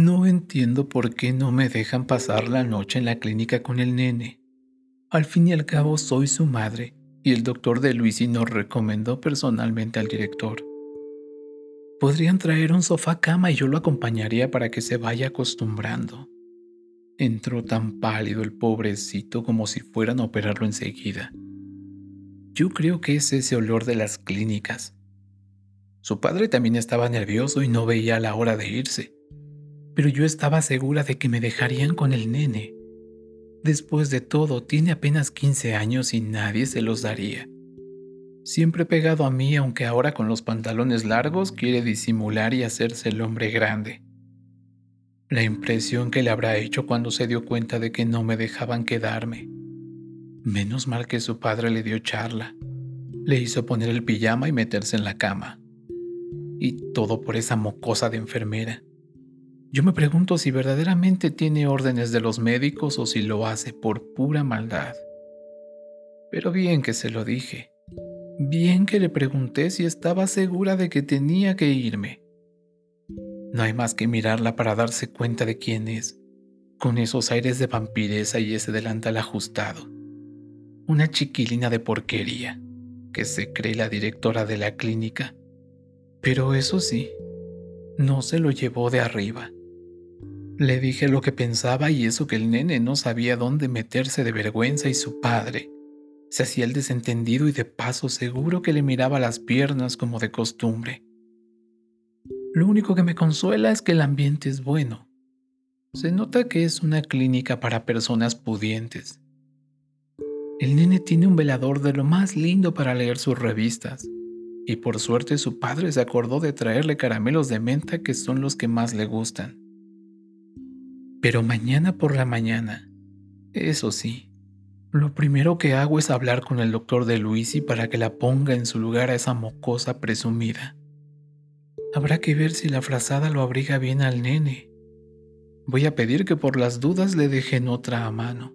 No entiendo por qué no me dejan pasar la noche en la clínica con el nene. Al fin y al cabo soy su madre y el doctor de Luisi nos recomendó personalmente al director. Podrían traer un sofá cama y yo lo acompañaría para que se vaya acostumbrando. Entró tan pálido el pobrecito como si fueran a operarlo enseguida. Yo creo que es ese olor de las clínicas. Su padre también estaba nervioso y no veía la hora de irse, pero yo estaba segura de que me dejarían con el nene. Después de todo, tiene apenas 15 años y nadie se los daría. Siempre pegado a mí, aunque ahora con los pantalones largos quiere disimular y hacerse el hombre grande. La impresión que le habrá hecho cuando se dio cuenta de que no me dejaban quedarme. Menos mal que su padre le dio charla. Le hizo poner el pijama y meterse en la cama. Y todo por esa mocosa de enfermera. Yo me pregunto si verdaderamente tiene órdenes de los médicos o si lo hace por pura maldad. Pero bien que se lo dije. Bien que le pregunté si estaba segura de que tenía que irme. No hay más que mirarla para darse cuenta de quién es, con esos aires de vampiresa y ese delantal ajustado. Una chiquilina de porquería, que se cree la directora de la clínica. Pero eso sí, no se lo llevó de arriba. Le dije lo que pensaba y eso que el nene no sabía dónde meterse de vergüenza y su padre se hacía el desentendido y de paso seguro que le miraba las piernas como de costumbre. Lo único que me consuela es que el ambiente es bueno. Se nota que es una clínica para personas pudientes. El nene tiene un velador de lo más lindo para leer sus revistas, y por suerte su padre se acordó de traerle caramelos de menta que son los que más le gustan. Pero mañana por la mañana, eso sí, lo primero que hago es hablar con el doctor de Luisi para que la ponga en su lugar a esa mocosa presumida. Habrá que ver si la frazada lo abriga bien al nene. Voy a pedir que por las dudas le dejen otra a mano.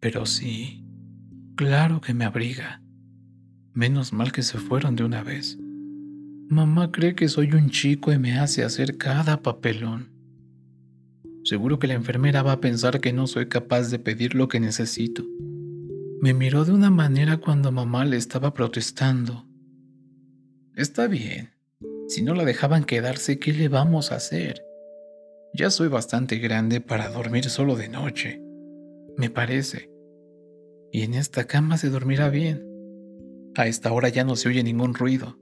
Pero sí, claro que me abriga. Menos mal que se fueron de una vez. Mamá cree que soy un chico y me hace hacer cada papelón. Seguro que la enfermera va a pensar que no soy capaz de pedir lo que necesito. Me miró de una manera cuando mamá le estaba protestando. Está bien. Si no la dejaban quedarse, ¿qué le vamos a hacer? Ya soy bastante grande para dormir solo de noche. Me parece. Y en esta cama se dormirá bien. A esta hora ya no se oye ningún ruido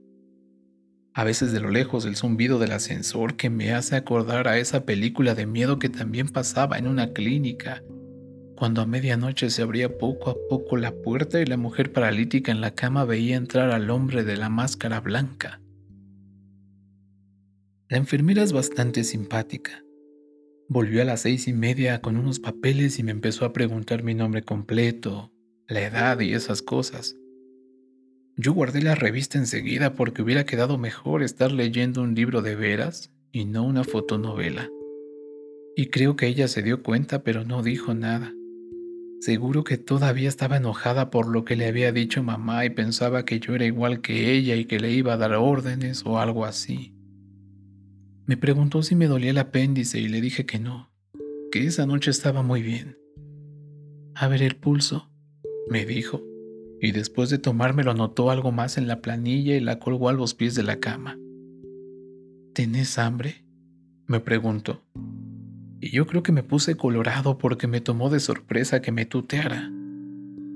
a veces de lo lejos el zumbido del ascensor que me hace acordar a esa película de miedo que también pasaba en una clínica, cuando a medianoche se abría poco a poco la puerta y la mujer paralítica en la cama veía entrar al hombre de la máscara blanca. La enfermera es bastante simpática. Volvió a las seis y media con unos papeles y me empezó a preguntar mi nombre completo, la edad y esas cosas. Yo guardé la revista enseguida porque hubiera quedado mejor estar leyendo un libro de veras y no una fotonovela. Y creo que ella se dio cuenta pero no dijo nada. Seguro que todavía estaba enojada por lo que le había dicho mamá y pensaba que yo era igual que ella y que le iba a dar órdenes o algo así. Me preguntó si me dolía el apéndice y le dije que no, que esa noche estaba muy bien. A ver el pulso, me dijo y después de tomármelo notó algo más en la planilla y la colgó a los pies de la cama. ¿Tenés hambre? me preguntó. Y yo creo que me puse colorado porque me tomó de sorpresa que me tuteara.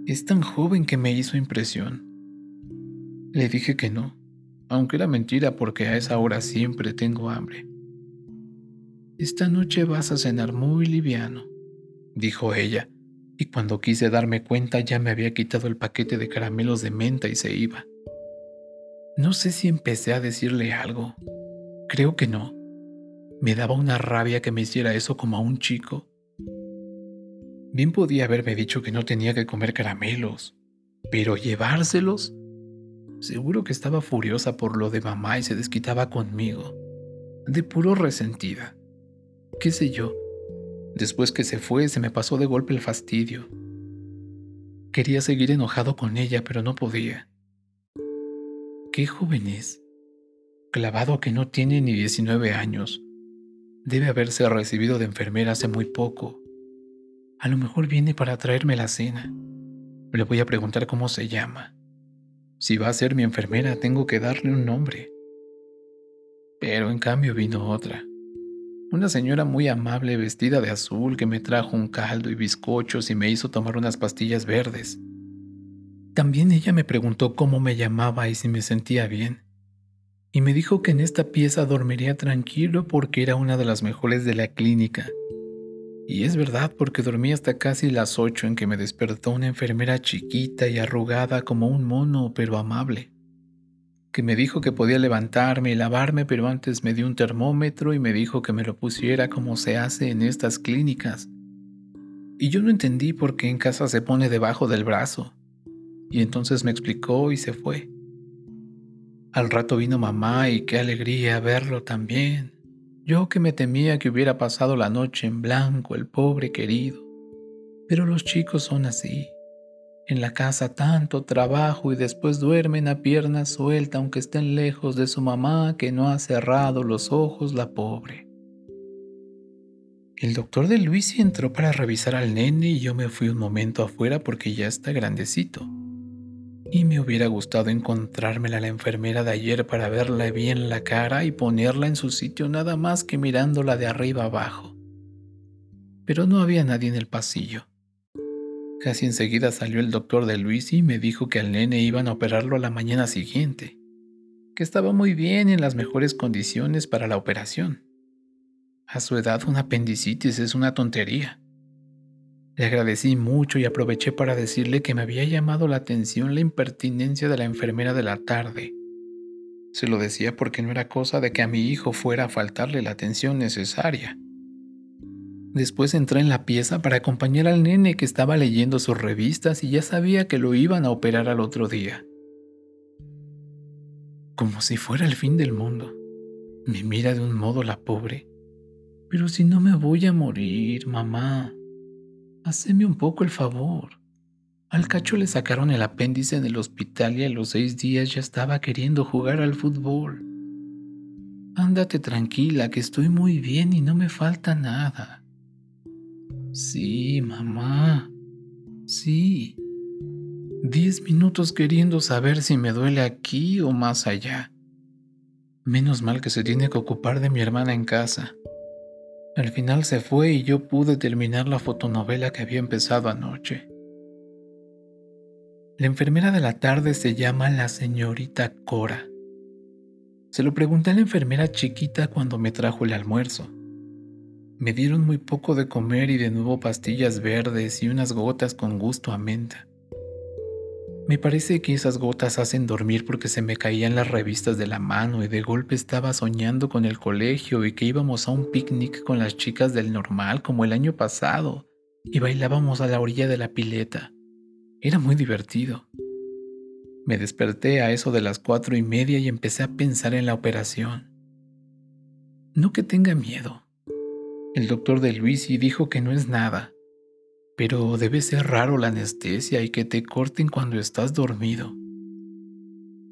Es tan joven que me hizo impresión. Le dije que no, aunque era mentira porque a esa hora siempre tengo hambre. Esta noche vas a cenar muy liviano, dijo ella, y cuando quise darme cuenta ya me había quitado el paquete de caramelos de menta y se iba. No sé si empecé a decirle algo. Creo que no. Me daba una rabia que me hiciera eso como a un chico. Bien podía haberme dicho que no tenía que comer caramelos, pero llevárselos. Seguro que estaba furiosa por lo de mamá y se desquitaba conmigo. De puro resentida. ¿Qué sé yo? Después que se fue, se me pasó de golpe el fastidio. Quería seguir enojado con ella, pero no podía. Qué joven es. clavado que no tiene ni 19 años. Debe haberse recibido de enfermera hace muy poco. A lo mejor viene para traerme la cena. Le voy a preguntar cómo se llama. Si va a ser mi enfermera, tengo que darle un nombre. Pero en cambio vino otra. Una señora muy amable vestida de azul que me trajo un caldo y bizcochos y me hizo tomar unas pastillas verdes. También ella me preguntó cómo me llamaba y si me sentía bien. Y me dijo que en esta pieza dormiría tranquilo porque era una de las mejores de la clínica. Y es verdad porque dormí hasta casi las ocho en que me despertó una enfermera chiquita y arrugada como un mono pero amable que me dijo que podía levantarme y lavarme, pero antes me dio un termómetro y me dijo que me lo pusiera como se hace en estas clínicas. Y yo no entendí por qué en casa se pone debajo del brazo. Y entonces me explicó y se fue. Al rato vino mamá y qué alegría verlo también. Yo que me temía que hubiera pasado la noche en blanco, el pobre querido. Pero los chicos son así. En la casa tanto trabajo y después duermen a pierna suelta aunque estén lejos de su mamá que no ha cerrado los ojos la pobre. El doctor de Luisi entró para revisar al nene y yo me fui un momento afuera porque ya está grandecito. Y me hubiera gustado encontrármela la enfermera de ayer para verla bien la cara y ponerla en su sitio nada más que mirándola de arriba abajo. Pero no había nadie en el pasillo. Casi enseguida salió el doctor de Luis y me dijo que al nene iban a operarlo a la mañana siguiente, que estaba muy bien en las mejores condiciones para la operación. A su edad una apendicitis es una tontería. Le agradecí mucho y aproveché para decirle que me había llamado la atención la impertinencia de la enfermera de la tarde. Se lo decía porque no era cosa de que a mi hijo fuera a faltarle la atención necesaria. Después entré en la pieza para acompañar al nene que estaba leyendo sus revistas y ya sabía que lo iban a operar al otro día. Como si fuera el fin del mundo. Me mira de un modo la pobre. Pero si no me voy a morir, mamá, haceme un poco el favor. Al cacho le sacaron el apéndice en el hospital y a los seis días ya estaba queriendo jugar al fútbol. Ándate tranquila, que estoy muy bien y no me falta nada. Sí, mamá. Sí. Diez minutos queriendo saber si me duele aquí o más allá. Menos mal que se tiene que ocupar de mi hermana en casa. Al final se fue y yo pude terminar la fotonovela que había empezado anoche. La enfermera de la tarde se llama la señorita Cora. Se lo pregunté a la enfermera chiquita cuando me trajo el almuerzo. Me dieron muy poco de comer y de nuevo pastillas verdes y unas gotas con gusto a menta. Me parece que esas gotas hacen dormir porque se me caían las revistas de la mano y de golpe estaba soñando con el colegio y que íbamos a un picnic con las chicas del normal como el año pasado y bailábamos a la orilla de la pileta. Era muy divertido. Me desperté a eso de las cuatro y media y empecé a pensar en la operación. No que tenga miedo, el doctor de Luisi dijo que no es nada, pero debe ser raro la anestesia y que te corten cuando estás dormido.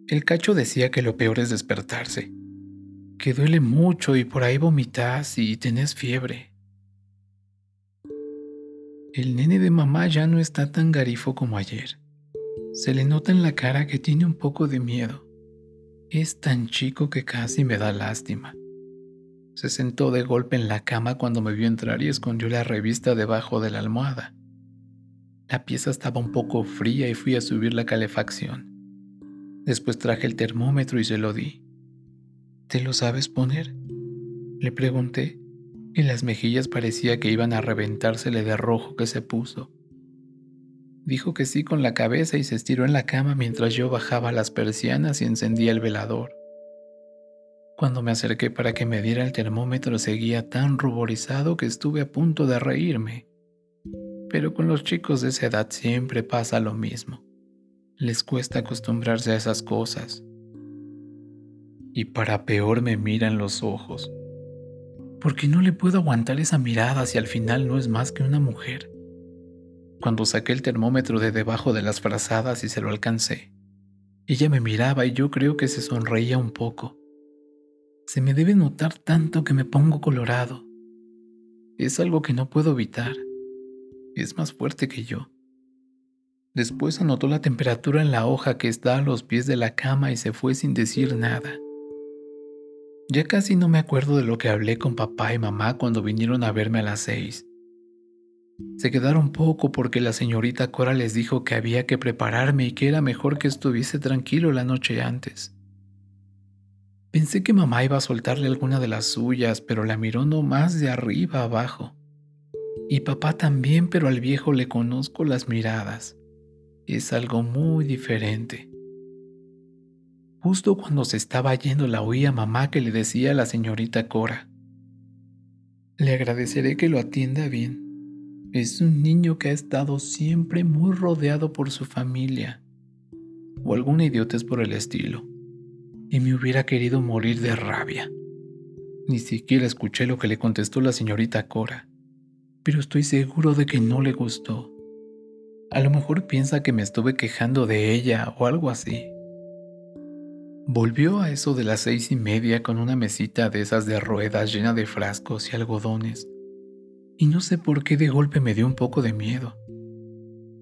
El cacho decía que lo peor es despertarse, que duele mucho y por ahí vomitas y tenés fiebre. El nene de mamá ya no está tan garifo como ayer. Se le nota en la cara que tiene un poco de miedo. Es tan chico que casi me da lástima. Se sentó de golpe en la cama cuando me vio entrar y escondió la revista debajo de la almohada. La pieza estaba un poco fría y fui a subir la calefacción. Después traje el termómetro y se lo di. ¿Te lo sabes poner? Le pregunté, y las mejillas parecía que iban a reventársele de rojo que se puso. Dijo que sí con la cabeza y se estiró en la cama mientras yo bajaba las persianas y encendía el velador. Cuando me acerqué para que me diera el termómetro seguía tan ruborizado que estuve a punto de reírme. Pero con los chicos de esa edad siempre pasa lo mismo. Les cuesta acostumbrarse a esas cosas. Y para peor me miran los ojos. Porque no le puedo aguantar esa mirada si al final no es más que una mujer. Cuando saqué el termómetro de debajo de las frazadas y se lo alcancé, ella me miraba y yo creo que se sonreía un poco Se me debe notar tanto que me pongo colorado. Es algo que no puedo evitar. Es más fuerte que yo. Después anotó la temperatura en la hoja que está a los pies de la cama y se fue sin decir nada. Ya casi no me acuerdo de lo que hablé con papá y mamá cuando vinieron a verme a las seis. Se quedaron poco porque la señorita Cora les dijo que había que prepararme y que era mejor que estuviese tranquilo la noche antes. Pensé que mamá iba a soltarle alguna de las suyas, pero la miró nomás de arriba abajo. Y papá también, pero al viejo le conozco las miradas es algo muy diferente. Justo cuando se estaba yendo la oía mamá que le decía a la señorita Cora, le agradeceré que lo atienda bien. Es un niño que ha estado siempre muy rodeado por su familia, o alguna idiotez por el estilo, y me hubiera querido morir de rabia. Ni siquiera escuché lo que le contestó la señorita Cora, pero estoy seguro de que no le gustó. A lo mejor piensa que me estuve quejando de ella o algo así. Volvió a eso de las seis y media con una mesita de esas de ruedas llena de frascos y algodones. Y no sé por qué de golpe me dio un poco de miedo.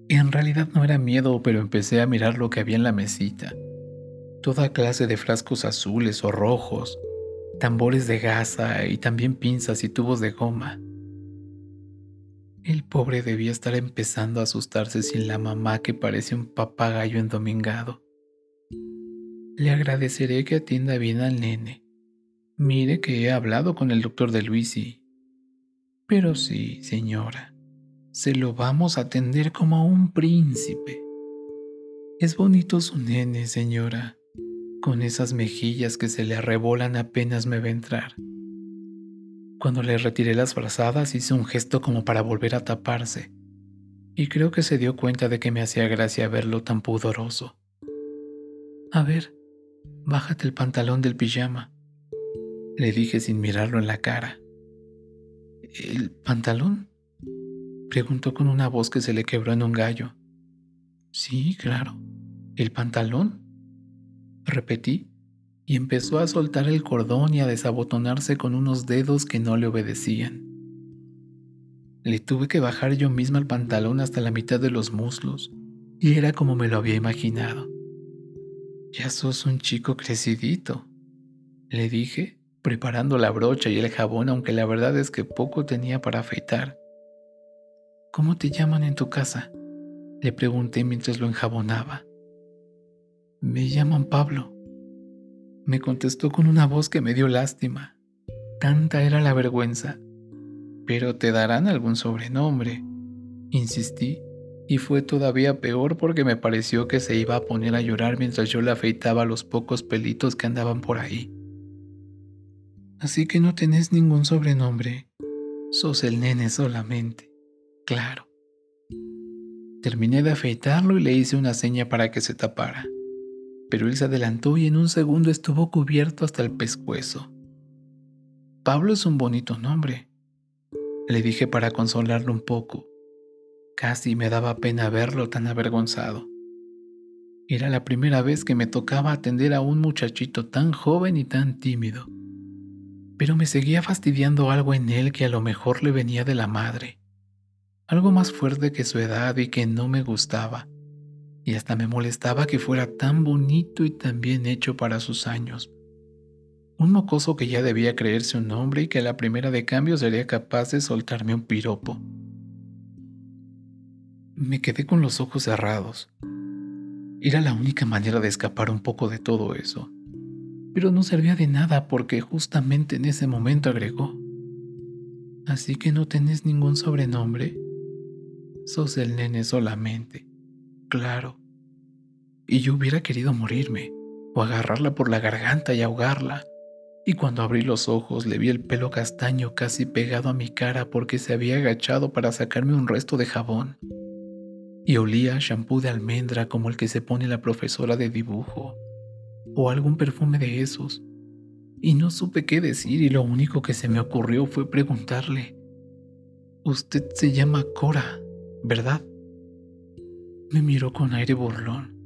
En realidad no era miedo, pero empecé a mirar lo que había en la mesita. Toda clase de frascos azules o rojos, tambores de gasa y también pinzas y tubos de goma. El pobre debía estar empezando a asustarse sin la mamá que parece un papagayo endomingado. Le agradeceré que atienda bien al nene. Mire que he hablado con el doctor de Luisi. Pero sí, señora, se lo vamos a atender como a un príncipe. Es bonito su nene, señora, con esas mejillas que se le arrebolan apenas me ve entrar. Cuando le retiré las frazadas hizo un gesto como para volver a taparse, y creo que se dio cuenta de que me hacía gracia verlo tan pudoroso. A ver, bájate el pantalón del pijama, le dije sin mirarlo en la cara. ¿El pantalón? preguntó con una voz que se le quebró en un gallo. Sí, claro. ¿El pantalón? Repetí y empezó a soltar el cordón y a desabotonarse con unos dedos que no le obedecían. Le tuve que bajar yo misma el pantalón hasta la mitad de los muslos, y era como me lo había imaginado. Ya sos un chico crecidito, le dije, preparando la brocha y el jabón, aunque la verdad es que poco tenía para afeitar. ¿Cómo te llaman en tu casa? Le pregunté mientras lo enjabonaba. Me llaman Pablo, me contestó con una voz que me dio lástima. Tanta era la vergüenza. Pero te darán algún sobrenombre. Insistí, y fue todavía peor porque me pareció que se iba a poner a llorar mientras yo le afeitaba los pocos pelitos que andaban por ahí. Así que no tenés ningún sobrenombre. Sos el nene solamente. Claro. Terminé de afeitarlo y le hice una seña para que se tapara pero él se adelantó y en un segundo estuvo cubierto hasta el pescuezo. Pablo es un bonito nombre, le dije para consolarlo un poco. Casi me daba pena verlo tan avergonzado. Era la primera vez que me tocaba atender a un muchachito tan joven y tan tímido. Pero me seguía fastidiando algo en él que a lo mejor le venía de la madre. Algo más fuerte que su edad y que no me gustaba y hasta me molestaba que fuera tan bonito y tan bien hecho para sus años. Un mocoso que ya debía creerse un hombre y que a la primera de cambio sería capaz de soltarme un piropo. Me quedé con los ojos cerrados. Era la única manera de escapar un poco de todo eso. Pero no servía de nada porque justamente en ese momento agregó. Así que no tenés ningún sobrenombre. Sos el nene solamente claro. Y yo hubiera querido morirme, o agarrarla por la garganta y ahogarla. Y cuando abrí los ojos le vi el pelo castaño casi pegado a mi cara porque se había agachado para sacarme un resto de jabón. Y olía shampoo de almendra como el que se pone la profesora de dibujo, o algún perfume de esos. Y no supe qué decir y lo único que se me ocurrió fue preguntarle, Usted se llama Cora, ¿verdad? Me miró con aire burlón,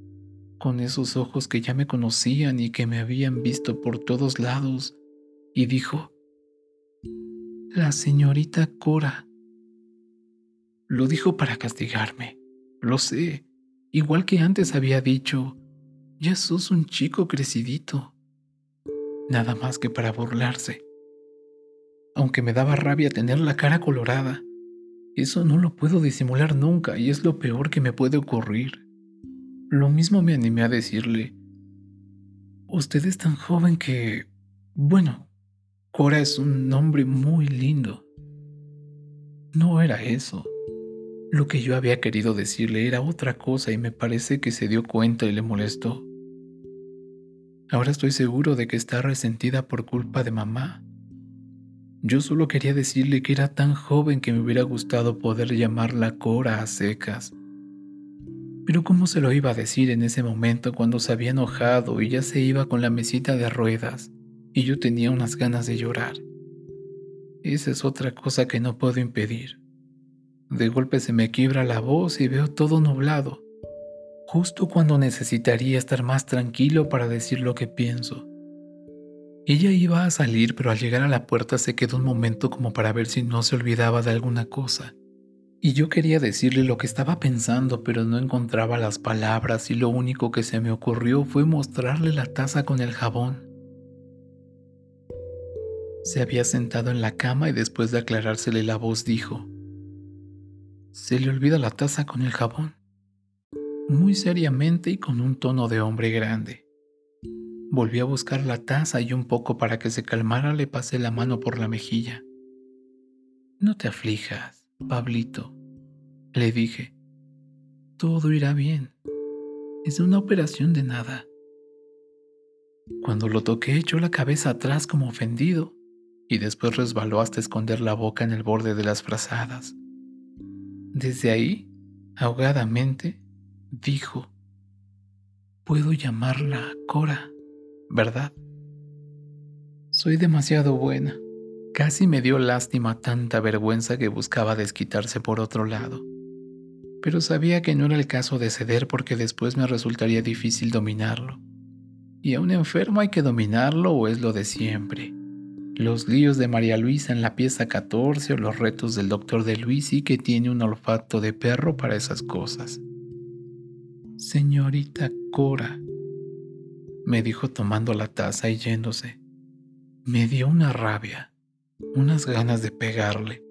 con esos ojos que ya me conocían y que me habían visto por todos lados, y dijo, La señorita Cora. Lo dijo para castigarme, lo sé, igual que antes había dicho, ya sos un chico crecidito. Nada más que para burlarse. Aunque me daba rabia tener la cara colorada, eso no lo puedo disimular nunca y es lo peor que me puede ocurrir. Lo mismo me animé a decirle, usted es tan joven que... Bueno, Cora es un nombre muy lindo. No era eso. Lo que yo había querido decirle era otra cosa y me parece que se dio cuenta y le molestó. Ahora estoy seguro de que está resentida por culpa de mamá. Yo solo quería decirle que era tan joven que me hubiera gustado poder llamarla Cora a secas. Pero ¿cómo se lo iba a decir en ese momento cuando se había enojado y ya se iba con la mesita de ruedas y yo tenía unas ganas de llorar? Esa es otra cosa que no puedo impedir. De golpe se me quiebra la voz y veo todo nublado, justo cuando necesitaría estar más tranquilo para decir lo que pienso. Ella iba a salir, pero al llegar a la puerta se quedó un momento como para ver si no se olvidaba de alguna cosa. Y yo quería decirle lo que estaba pensando, pero no encontraba las palabras y lo único que se me ocurrió fue mostrarle la taza con el jabón. Se había sentado en la cama y después de aclarársele la voz dijo, se le olvida la taza con el jabón, muy seriamente y con un tono de hombre grande. Volví a buscar la taza y un poco para que se calmara le pasé la mano por la mejilla. No te aflijas, Pablito, le dije. Todo irá bien. Es una operación de nada. Cuando lo toqué echó la cabeza atrás como ofendido y después resbaló hasta esconder la boca en el borde de las frazadas. Desde ahí, ahogadamente, dijo, puedo llamarla Cora, ¿verdad? Soy demasiado buena. Casi me dio lástima tanta vergüenza que buscaba desquitarse por otro lado. Pero sabía que no era el caso de ceder porque después me resultaría difícil dominarlo. Y a un enfermo hay que dominarlo o es lo de siempre los líos de María Luisa en la pieza 14 o los retos del doctor de Luisi que tiene un olfato de perro para esas cosas. Señorita Cora, me dijo tomando la taza y yéndose. Me dio una rabia, unas ganas de pegarle,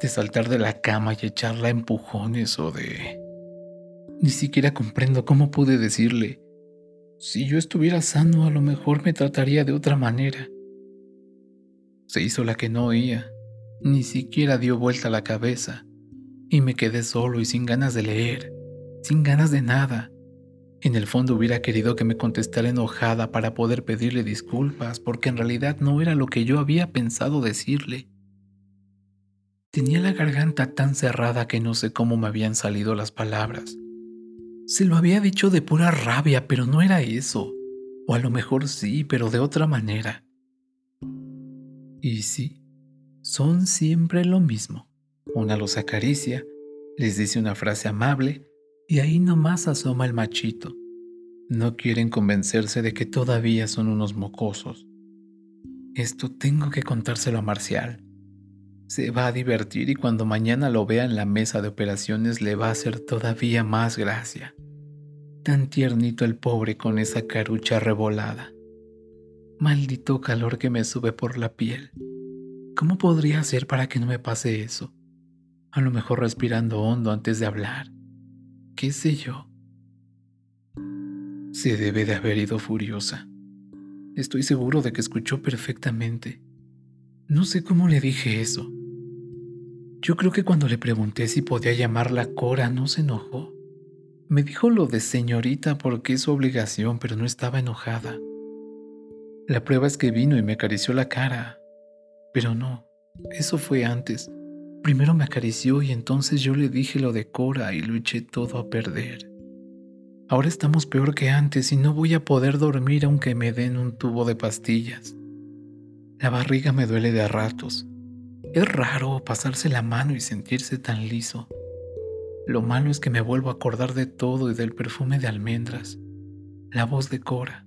de saltar de la cama y echarla a empujones o de... Ni siquiera comprendo cómo pude decirle, si yo estuviera sano a lo mejor me trataría de otra manera se hizo la que no oía, ni siquiera dio vuelta la cabeza, y me quedé solo y sin ganas de leer, sin ganas de nada. En el fondo hubiera querido que me contestara enojada para poder pedirle disculpas, porque en realidad no era lo que yo había pensado decirle. Tenía la garganta tan cerrada que no sé cómo me habían salido las palabras. Se lo había dicho de pura rabia, pero no era eso. O a lo mejor sí, pero de otra manera. Y sí, son siempre lo mismo. Una los acaricia, les dice una frase amable y ahí nomás asoma el machito. No quieren convencerse de que todavía son unos mocosos. Esto tengo que contárselo a Marcial. Se va a divertir y cuando mañana lo vea en la mesa de operaciones le va a hacer todavía más gracia. Tan tiernito el pobre con esa carucha revolada. Maldito calor que me sube por la piel. ¿Cómo podría hacer para que no me pase eso? A lo mejor respirando hondo antes de hablar. ¿Qué sé yo? Se debe de haber ido furiosa. Estoy seguro de que escuchó perfectamente. No sé cómo le dije eso. Yo creo que cuando le pregunté si podía llamarla Cora no se enojó. Me dijo lo de señorita porque es su obligación, pero no estaba enojada. La prueba es que vino y me acarició la cara. Pero no, eso fue antes. Primero me acarició y entonces yo le dije lo de Cora y lo eché todo a perder. Ahora estamos peor que antes y no voy a poder dormir aunque me den un tubo de pastillas. La barriga me duele de a ratos. Es raro pasarse la mano y sentirse tan liso. Lo malo es que me vuelvo a acordar de todo y del perfume de almendras, la voz de Cora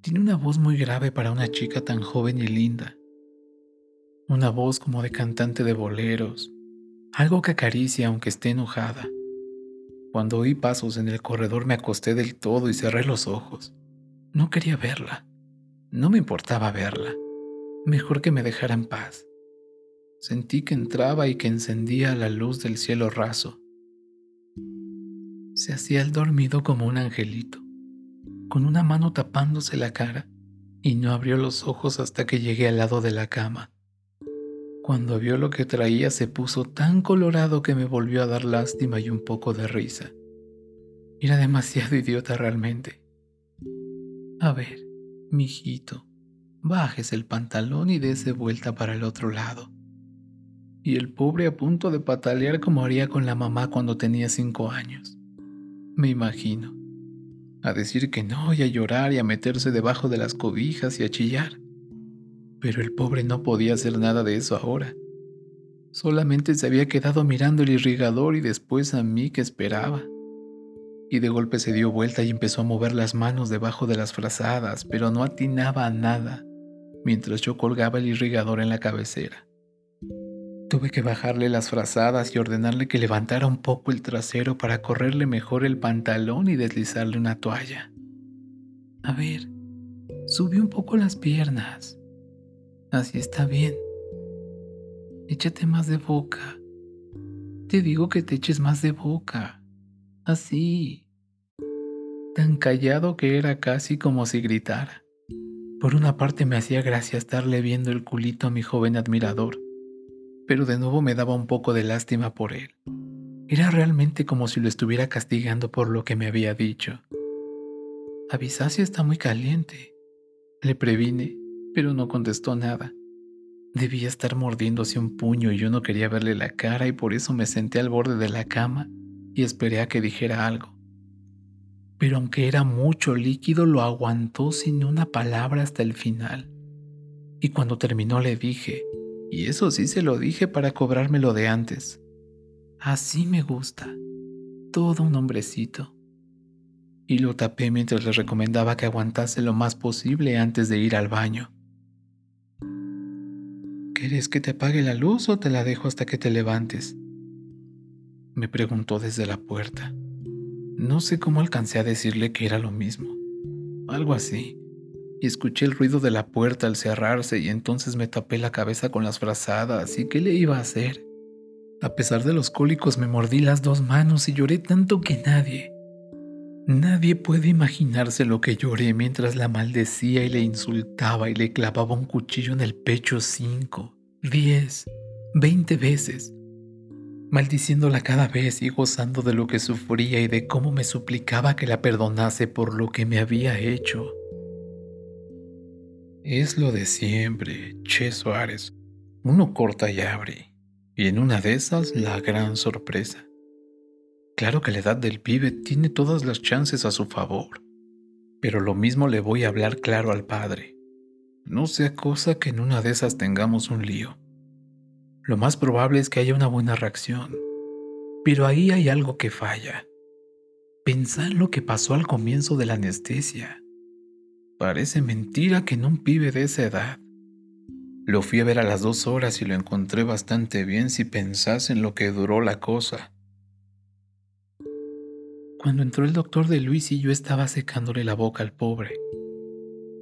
Tiene una voz muy grave para una chica tan joven y linda. Una voz como de cantante de boleros, algo que acaricia aunque esté enojada. Cuando oí pasos en el corredor me acosté del todo y cerré los ojos. No quería verla. No me importaba verla. Mejor que me dejara en paz. Sentí que entraba y que encendía la luz del cielo raso. Se hacía el dormido como un angelito, con una mano tapándose la cara, y no abrió los ojos hasta que llegué al lado de la cama. Cuando vio lo que traía se puso tan colorado que me volvió a dar lástima y un poco de risa. Era demasiado idiota realmente. A ver, mijito, bajes el pantalón y dése vuelta para el otro lado. Y el pobre a punto de patalear como haría con la mamá cuando tenía cinco años. Me imagino. A decir que no y a llorar y a meterse debajo de las cobijas y a chillar. Pero el pobre no podía hacer nada de eso ahora. Solamente se había quedado mirando el irrigador y después a mí que esperaba. Y de golpe se dio vuelta y empezó a mover las manos debajo de las frazadas, pero no atinaba a nada, mientras yo colgaba el irrigador en la cabecera. Tuve que bajarle las frazadas y ordenarle que levantara un poco el trasero para correrle mejor el pantalón y deslizarle una toalla. A ver, sube un poco las piernas. Así está bien. Échate más de boca. Te digo que te eches más de boca. Así. Tan callado que era casi como si gritara. Por una parte me hacía gracia estarle viendo el culito a mi joven admirador, pero de nuevo me daba un poco de lástima por él. Era realmente como si lo estuviera castigando por lo que me había dicho. Avisasia está muy caliente. Le previne, pero no contestó nada. Debía estar mordiéndose un puño y yo no quería verle la cara y por eso me senté al borde de la cama y esperé a que dijera algo. Pero aunque era mucho líquido, lo aguantó sin una palabra hasta el final. Y cuando terminó le dije, y eso sí se lo dije para cobrármelo de antes, así me gusta, todo un hombrecito. Y lo tapé mientras le recomendaba que aguantase lo más posible antes de ir al baño. ¿Quieres que te apague la luz o te la dejo hasta que te levantes? Me preguntó desde la puerta. No sé cómo alcancé a decirle que era lo mismo. Algo así. Y escuché el ruido de la puerta al cerrarse y entonces me tapé la cabeza con las frazadas. ¿Y qué le iba a hacer? A pesar de los cólicos me mordí las dos manos y lloré tanto que nadie, Nadie puede imaginarse lo que lloré mientras la maldecía y le insultaba y le clavaba un cuchillo en el pecho cinco, diez, veinte veces, maldiciéndola cada vez y gozando de lo que sufría y de cómo me suplicaba que la perdonase por lo que me había hecho. Es lo de siempre, Che Suárez. Uno corta y abre, y en una de esas la gran sorpresa. Claro que la edad del pibe tiene todas las chances a su favor, pero lo mismo le voy a hablar claro al padre. No sea cosa que en una de esas tengamos un lío. Lo más probable es que haya una buena reacción, pero ahí hay algo que falla. Pensá en lo que pasó al comienzo de la anestesia. Parece mentira que en un pibe de esa edad. Lo fui a ver a las dos horas y lo encontré bastante bien si pensás en lo que duró la cosa. Cuando entró el doctor de Luis y yo estaba secándole la boca al pobre.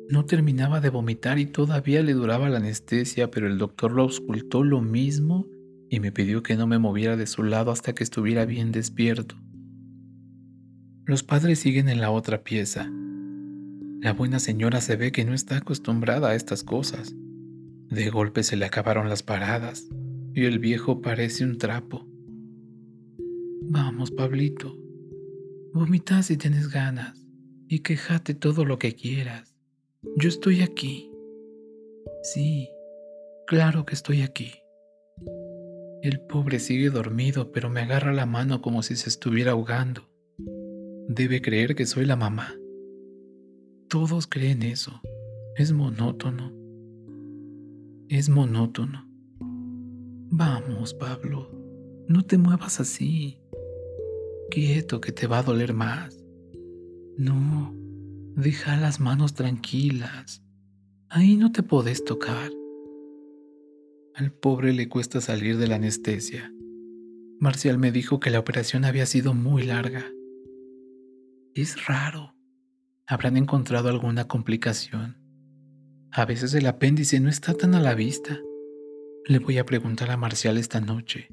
No terminaba de vomitar y todavía le duraba la anestesia, pero el doctor lo auscultó lo mismo y me pidió que no me moviera de su lado hasta que estuviera bien despierto. Los padres siguen en la otra pieza. La buena señora se ve que no está acostumbrada a estas cosas. De golpe se le acabaron las paradas y el viejo parece un trapo. Vamos, Pablito, Vomita si tienes ganas y quejate todo lo que quieras. Yo estoy aquí. Sí, claro que estoy aquí. El pobre sigue dormido, pero me agarra la mano como si se estuviera ahogando. Debe creer que soy la mamá. Todos creen eso. Es monótono. Es monótono. Vamos, Pablo. No te muevas así. Quieto, que te va a doler más. No, Deja las manos tranquilas. Ahí no te podés tocar. Al pobre le cuesta salir de la anestesia. Marcial me dijo que la operación había sido muy larga. Es raro. Habrán encontrado alguna complicación. A veces el apéndice no está tan a la vista. Le voy a preguntar a Marcial esta noche.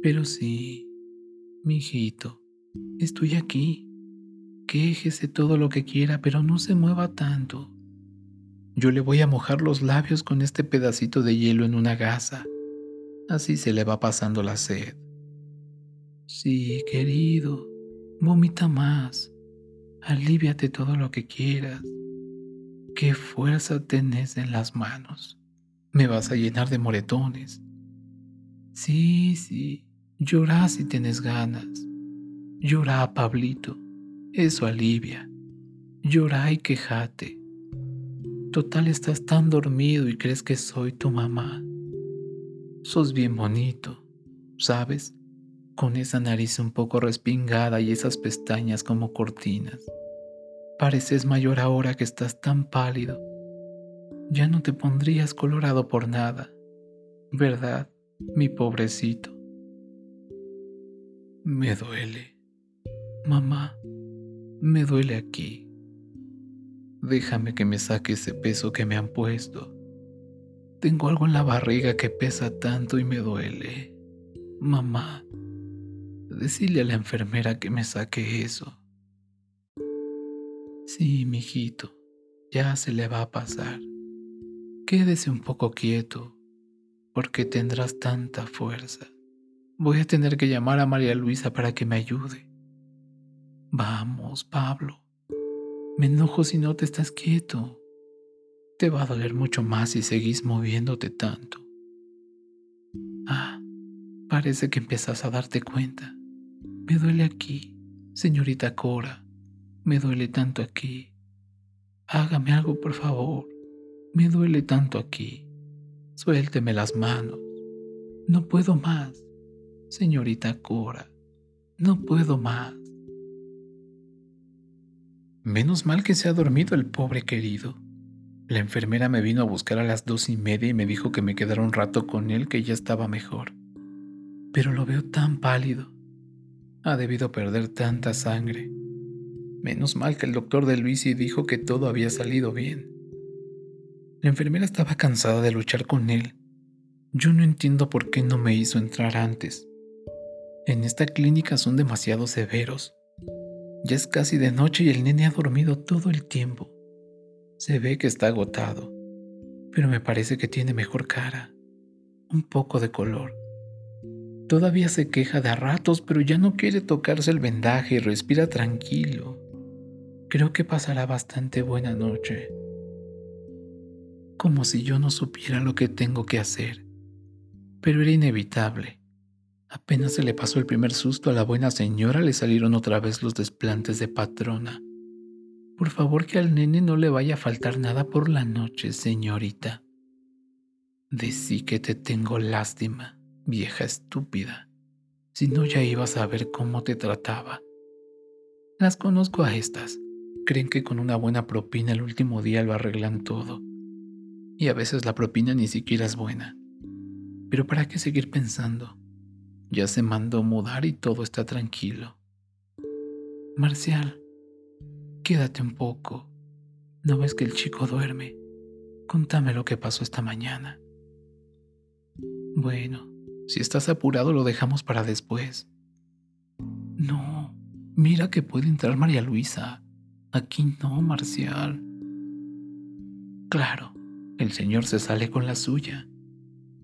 Pero sí, mi hijito, estoy aquí. Quéjese todo lo que quiera, pero no se mueva tanto. Yo le voy a mojar los labios con este pedacito de hielo en una gasa. Así se le va pasando la sed. Sí, querido, vomita más. Alíviate todo lo que quieras. Qué fuerza tenés en las manos. Me vas a llenar de moretones. Sí, sí, llorá si tienes ganas. Llorá, Pablito. Eso alivia. Llorá y quejate. Total estás tan dormido y crees que soy tu mamá. Sos bien bonito, ¿sabes? Con esa nariz un poco respingada y esas pestañas como cortinas. Pareces mayor ahora que estás tan pálido. Ya no te pondrías colorado por nada, ¿verdad, mi pobrecito? Me duele. Mamá, me duele aquí. Déjame que me saque ese peso que me han puesto. Tengo algo en la barriga que pesa tanto y me duele. Mamá, decile a la enfermera que me saque eso. Sí, mijito, ya se le va a pasar. Quédese un poco quieto, porque tendrás tanta fuerza. Voy a tener que llamar a María Luisa para que me ayude. Vamos, Pablo. Me enojo si no te estás quieto. Te va a doler mucho más si seguís moviéndote tanto. Ah, parece que empiezas a darte cuenta. Me duele aquí, señorita Cora. Me duele tanto aquí. Hágame algo, por favor. Me duele tanto aquí. Suélteme las manos. No puedo más, señorita Cora. No puedo más. Menos mal que se ha dormido el pobre querido. La enfermera me vino a buscar a las dos y media y me dijo que me quedara un rato con él que ya estaba mejor. Pero lo veo tan pálido. Ha debido perder tanta sangre. Menos mal que el doctor de Luisi dijo que todo había salido bien. La enfermera estaba cansada de luchar con él. Yo no entiendo por qué no me hizo entrar antes. En esta clínica son demasiado severos. Ya es casi de noche y el nene ha dormido todo el tiempo. Se ve que está agotado, pero me parece que tiene mejor cara, un poco de color. Todavía se queja de a ratos, pero ya no quiere tocarse el vendaje y respira tranquilo. Creo que pasará bastante buena noche. Como si yo no supiera lo que tengo que hacer. Pero era inevitable. Apenas se le pasó el primer susto a la buena señora, le salieron otra vez los desplantes de patrona. Por favor que al nene no le vaya a faltar nada por la noche, señorita. Decí que te tengo lástima, vieja estúpida. Si no ya ibas a ver cómo te trataba. Las conozco a estas. Creen que con una buena propina el último día lo arreglan todo. Y a veces la propina ni siquiera es buena. Pero ¿para qué seguir pensando? Ya se mandó mudar y todo está tranquilo. Marcial, quédate un poco. ¿No ves que el chico duerme? Contame lo que pasó esta mañana. Bueno, si estás apurado lo dejamos para después. No, mira que puede entrar María Luisa. Aquí no, Marcial. Claro, el señor se sale con la suya.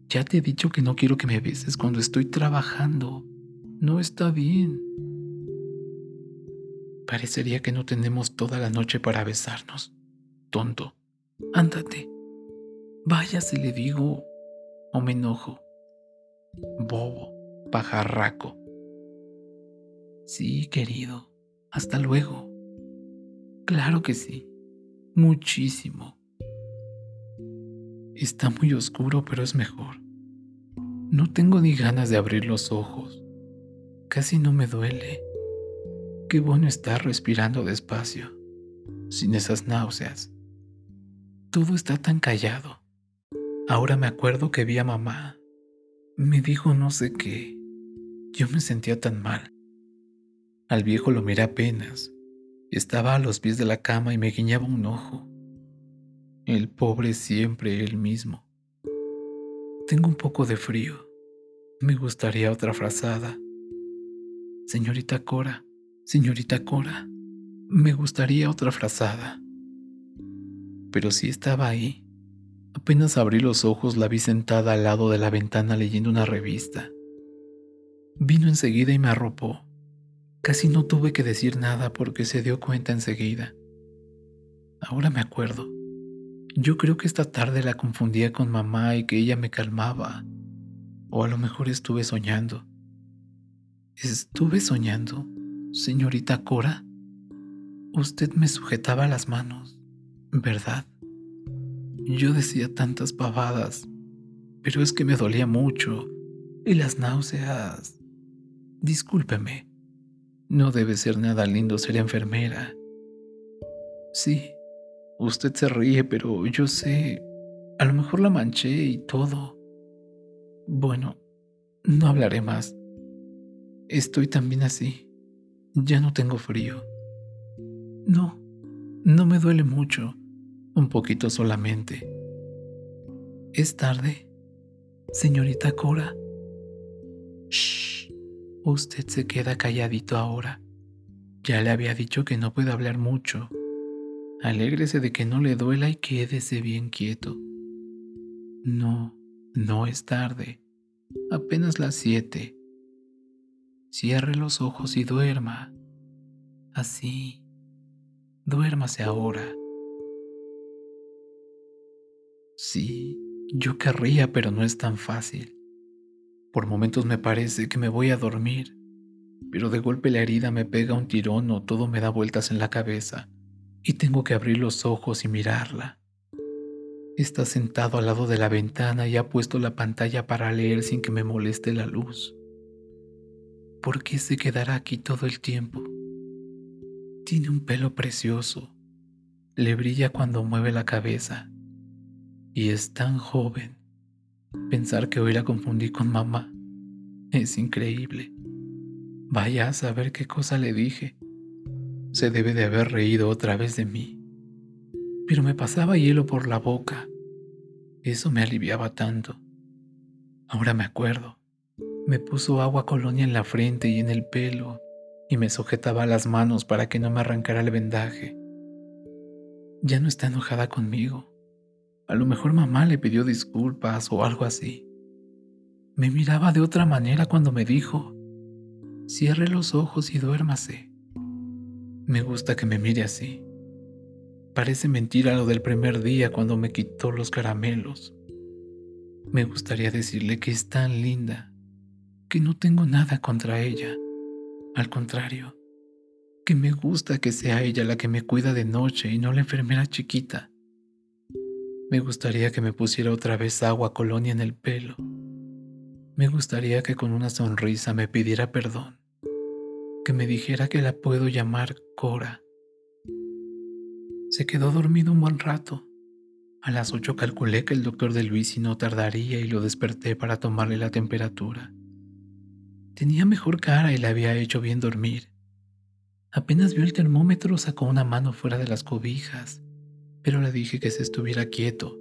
Ya te he dicho que no quiero que me beses cuando estoy trabajando. No está bien. Parecería que no tenemos toda la noche para besarnos. Tonto, ándate. Vaya si le digo o me enojo. Bobo, pajarraco. Sí, querido. Hasta luego. Claro que sí. Muchísimo. Está muy oscuro, pero es mejor. No tengo ni ganas de abrir los ojos. Casi no me duele. Qué bueno estar respirando despacio. sin esas náuseas. Todo está tan callado. Ahora me acuerdo que vi a mamá. Me dijo no sé qué. Yo me sentía tan mal. Al viejo lo miré apenas. Estaba a los pies de la cama y me guiñaba un ojo. El pobre siempre él mismo. Tengo un poco de frío. Me gustaría otra frazada. Señorita Cora, señorita Cora, me gustaría otra frazada. Pero sí estaba ahí. Apenas abrí los ojos la vi sentada al lado de la ventana leyendo una revista. Vino enseguida y me arropó. Casi no tuve que decir nada porque se dio cuenta enseguida. Ahora me acuerdo. Yo creo que esta tarde la confundía con mamá y que ella me calmaba. O a lo mejor estuve soñando. ¿Estuve soñando, señorita Cora? Usted me sujetaba las manos, ¿verdad? Yo decía tantas pavadas, pero es que me dolía mucho y las náuseas. Discúlpeme. No debe ser nada lindo ser enfermera. Sí, usted se ríe, pero yo sé, a lo mejor la manché y todo. Bueno, no hablaré más. Estoy también así. Ya no tengo frío. No, no me duele mucho, un poquito solamente. Es tarde, señorita Cora. Shh. Usted se queda calladito ahora. Ya le había dicho que no puede hablar mucho. Alégrese de que no le duela y quédese bien quieto. No, no es tarde. Apenas las siete. Cierre los ojos y duerma. Así. Duérmase ahora. Sí, yo querría, pero no es tan fácil. Por momentos me parece que me voy a dormir, pero de golpe la herida me pega un tirón o todo me da vueltas en la cabeza y tengo que abrir los ojos y mirarla. Está sentado al lado de la ventana y ha puesto la pantalla para leer sin que me moleste la luz. ¿Por qué se quedará aquí todo el tiempo? Tiene un pelo precioso, le brilla cuando mueve la cabeza y es tan joven. Pensar que hoy la confundí con mamá es increíble. Vaya a saber qué cosa le dije. Se debe de haber reído otra vez de mí. Pero me pasaba hielo por la boca. Eso me aliviaba tanto. Ahora me acuerdo. Me puso agua colonia en la frente y en el pelo y me sujetaba las manos para que no me arrancara el vendaje. Ya no está enojada conmigo. A lo mejor mamá le pidió disculpas o algo así. Me miraba de otra manera cuando me dijo, cierre los ojos y duérmase. Me gusta que me mire así. Parece mentira lo del primer día cuando me quitó los caramelos. Me gustaría decirle que es tan linda, que no tengo nada contra ella. Al contrario, que me gusta que sea ella la que me cuida de noche y no la enfermera chiquita. Me gustaría que me pusiera otra vez agua colonia en el pelo. Me gustaría que con una sonrisa me pidiera perdón, que me dijera que la puedo llamar Cora. Se quedó dormido un buen rato. A las ocho calculé que el doctor de Luisi no tardaría y lo desperté para tomarle la temperatura. Tenía mejor cara y la había hecho bien dormir. Apenas vio el termómetro, sacó una mano fuera de las cobijas pero le dije que se estuviera quieto.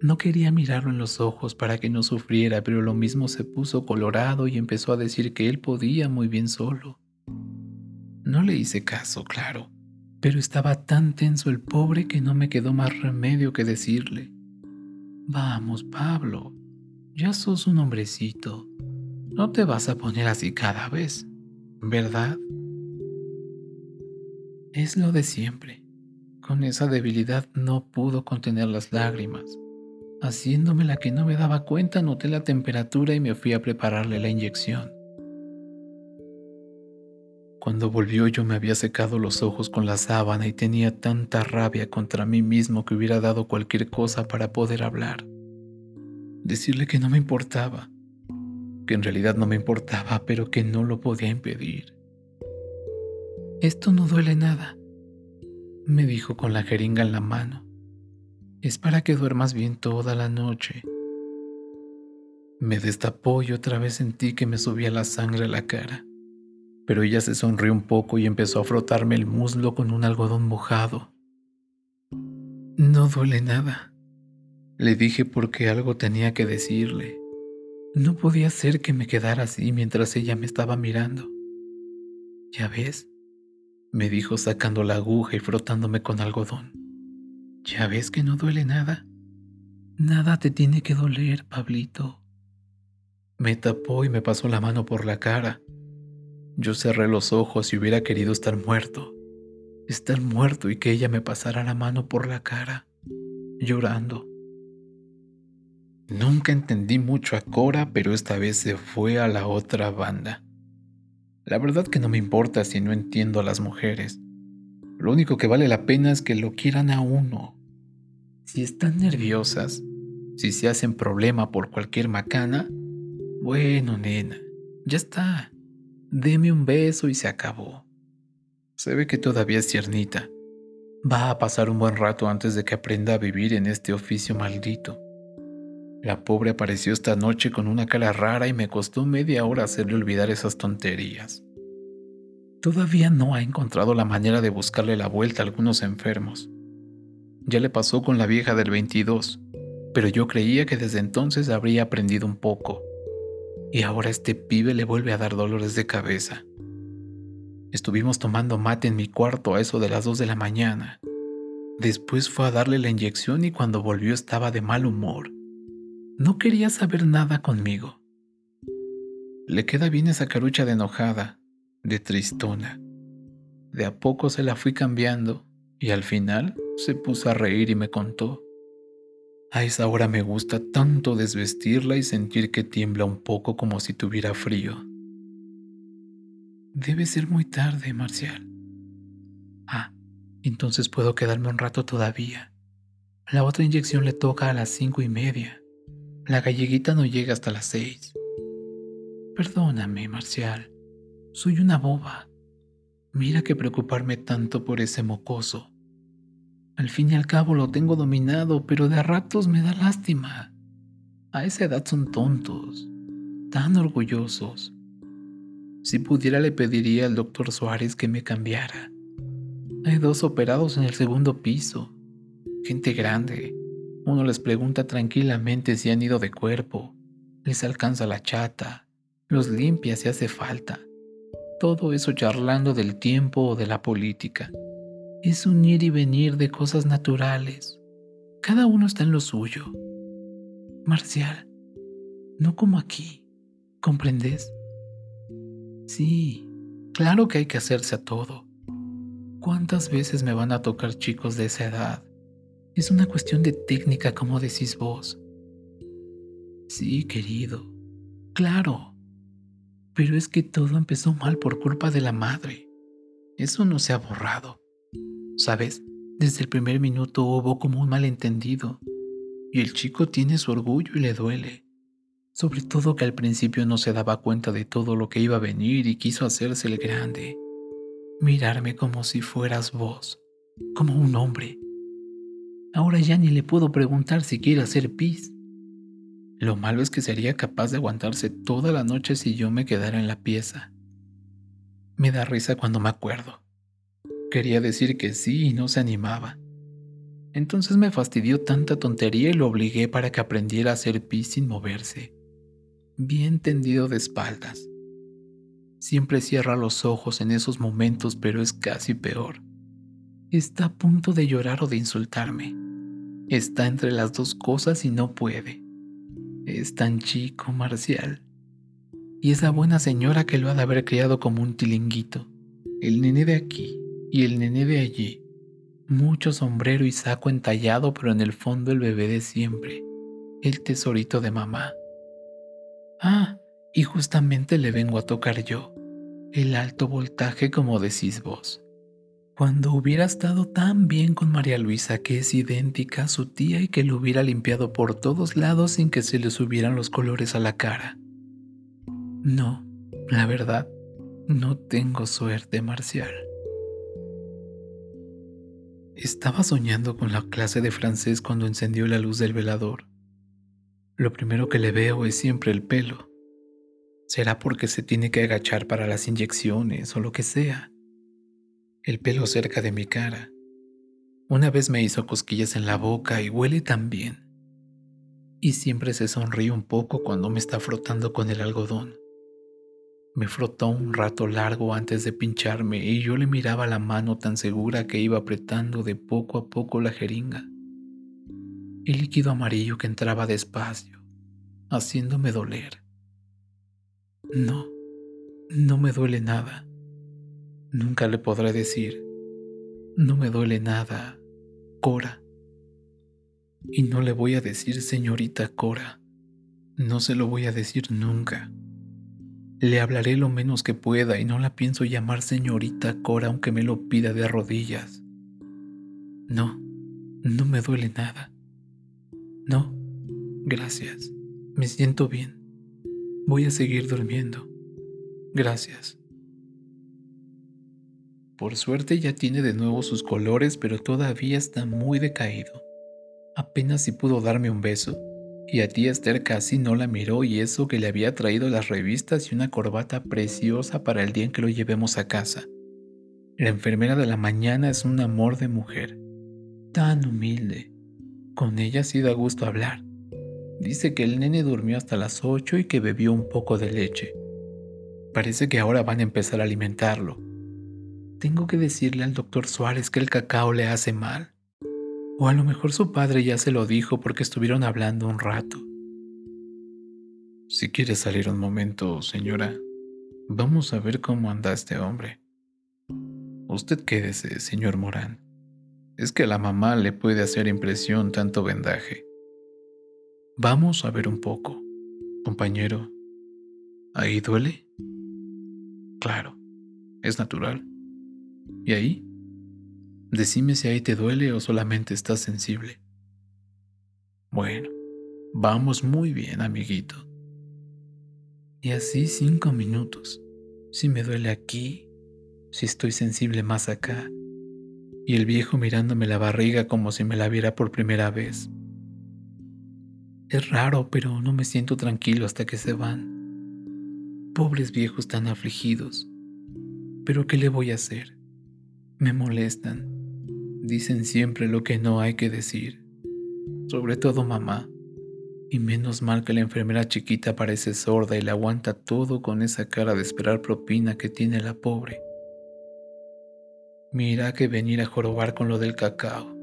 No quería mirarlo en los ojos para que no sufriera, pero lo mismo se puso colorado y empezó a decir que él podía muy bien solo. No le hice caso, claro, pero estaba tan tenso el pobre que no me quedó más remedio que decirle, Vamos, Pablo, ya sos un hombrecito, no te vas a poner así cada vez, ¿verdad? Es lo de siempre. Con esa debilidad no pudo contener las lágrimas. Haciéndome la que no me daba cuenta, noté la temperatura y me fui a prepararle la inyección. Cuando volvió yo me había secado los ojos con la sábana y tenía tanta rabia contra mí mismo que hubiera dado cualquier cosa para poder hablar. Decirle que no me importaba, que en realidad no me importaba, pero que no lo podía impedir. Esto no duele nada. Me dijo con la jeringa en la mano. Es para que duermas bien toda la noche. Me destapó y otra vez sentí que me subía la sangre a la cara. Pero ella se sonrió un poco y empezó a frotarme el muslo con un algodón mojado. No duele nada. Le dije porque algo tenía que decirle. No podía ser que me quedara así mientras ella me estaba mirando. ¿Ya ves? Me dijo sacando la aguja y frotándome con algodón. ¿Ya ves que no duele nada? Nada te tiene que doler, Pablito. Me tapó y me pasó la mano por la cara. Yo cerré los ojos y hubiera querido estar muerto. Estar muerto y que ella me pasara la mano por la cara, llorando. Nunca entendí mucho a Cora, pero esta vez se fue a la otra banda. La verdad que no me importa si no entiendo a las mujeres. Lo único que vale la pena es que lo quieran a uno. Si están nerviosas, si se hacen problema por cualquier macana, bueno, nena, ya está. Deme un beso y se acabó. Se ve que todavía es ciernita. Va a pasar un buen rato antes de que aprenda a vivir en este oficio maldito. La pobre apareció esta noche con una cara rara y me costó media hora hacerle olvidar esas tonterías. Todavía no ha encontrado la manera de buscarle la vuelta a algunos enfermos. Ya le pasó con la vieja del 22, pero yo creía que desde entonces habría aprendido un poco. Y ahora este pibe le vuelve a dar dolores de cabeza. Estuvimos tomando mate en mi cuarto a eso de las 2 de la mañana. Después fue a darle la inyección y cuando volvió estaba de mal humor no quería saber nada conmigo. Le queda bien esa carucha de enojada, de tristona. De a poco se la fui cambiando y al final se puso a reír y me contó. A esa hora me gusta tanto desvestirla y sentir que tiembla un poco como si tuviera frío. Debe ser muy tarde, Marcial. Ah, entonces puedo quedarme un rato todavía. La otra inyección le toca a las cinco y media. La galleguita no llega hasta las seis. Perdóname, Marcial. Soy una boba. Mira que preocuparme tanto por ese mocoso. Al fin y al cabo lo tengo dominado, pero de a ratos me da lástima. A esa edad son tontos, tan orgullosos. Si pudiera le pediría al doctor Suárez que me cambiara. Hay dos operados en el segundo piso. Gente grande, uno les pregunta tranquilamente si han ido de cuerpo, les alcanza la chata, los limpia si hace falta. Todo eso charlando del tiempo o de la política. Es un ir y venir de cosas naturales. Cada uno está en lo suyo. Marcial, no como aquí, ¿comprendes? Sí, claro que hay que hacerse a todo. ¿Cuántas veces me van a tocar chicos de esa edad? Es una cuestión de técnica, como decís vos. Sí, querido. Claro. Pero es que todo empezó mal por culpa de la madre. Eso no se ha borrado. ¿Sabes? Desde el primer minuto hubo como un malentendido. Y el chico tiene su orgullo y le duele. Sobre todo que al principio no se daba cuenta de todo lo que iba a venir y quiso hacerse el grande. Mirarme como si fueras vos, como un hombre, Ahora ya ni le puedo preguntar si quiere hacer pis. Lo malo es que sería capaz de aguantarse toda la noche si yo me quedara en la pieza. Me da risa cuando me acuerdo. Quería decir que sí y no se animaba. Entonces me fastidió tanta tontería y lo obligué para que aprendiera a hacer pis sin moverse. Bien tendido de espaldas. Siempre cierra los ojos en esos momentos, pero es casi peor. Está a punto de llorar o de insultarme. Está entre las dos cosas y no puede. Es tan chico, Marcial. Y esa buena señora que lo ha de haber criado como un tilinguito. El nene de aquí y el nene de allí. Mucho sombrero y saco entallado, pero en el fondo el bebé de siempre. El tesorito de mamá. Ah, y justamente le vengo a tocar yo. El alto voltaje como decís vos cuando hubiera estado tan bien con María Luisa que es idéntica a su tía y que lo hubiera limpiado por todos lados sin que se le subieran los colores a la cara. No, la verdad, no tengo suerte marcial. Estaba soñando con la clase de francés cuando encendió la luz del velador. Lo primero que le veo es siempre el pelo. Será porque se tiene que agachar para las inyecciones o lo que sea. El pelo cerca de mi cara. Una vez me hizo cosquillas en la boca y huele tan bien. Y siempre se sonríe un poco cuando me está frotando con el algodón. Me frotó un rato largo antes de pincharme y yo le miraba la mano tan segura que iba apretando de poco a poco la jeringa. El líquido amarillo que entraba despacio, haciéndome doler. No, no me duele nada. Nunca le podré decir, no me duele nada, Cora. Y no le voy a decir señorita Cora. No se lo voy a decir nunca. Le hablaré lo menos que pueda y no la pienso llamar señorita Cora aunque me lo pida de rodillas. No, no me duele nada. No, gracias. Me siento bien. Voy a seguir durmiendo. Gracias. Por suerte ya tiene de nuevo sus colores, pero todavía está muy decaído. Apenas si pudo darme un beso y a tía Esther casi no la miró y eso que le había traído las revistas y una corbata preciosa para el día en que lo llevemos a casa. La enfermera de la mañana es un amor de mujer, tan humilde. Con ella sí da gusto hablar. Dice que el nene durmió hasta las 8 y que bebió un poco de leche. Parece que ahora van a empezar a alimentarlo. Tengo que decirle al doctor Suárez que el cacao le hace mal. O a lo mejor su padre ya se lo dijo porque estuvieron hablando un rato. Si quiere salir un momento, señora, vamos a ver cómo anda este hombre. Usted quédese, señor Morán. Es que a la mamá le puede hacer impresión tanto vendaje. Vamos a ver un poco, compañero. ¿Ahí duele? Claro, es natural. ¿Y ahí? Decime si ahí te duele o solamente estás sensible. Bueno, vamos muy bien, amiguito. Y así cinco minutos. Si me duele aquí, si estoy sensible más acá. Y el viejo mirándome la barriga como si me la viera por primera vez. Es raro, pero no me siento tranquilo hasta que se van. Pobres viejos tan afligidos. Pero ¿qué le voy a hacer? Me molestan Dicen siempre lo que no hay que decir, sobre todo mamá. Y menos mal que la enfermera chiquita parece sorda y le aguanta todo con esa cara de esperar propina que tiene la pobre. Mira que venir a jorobar con lo del cacao.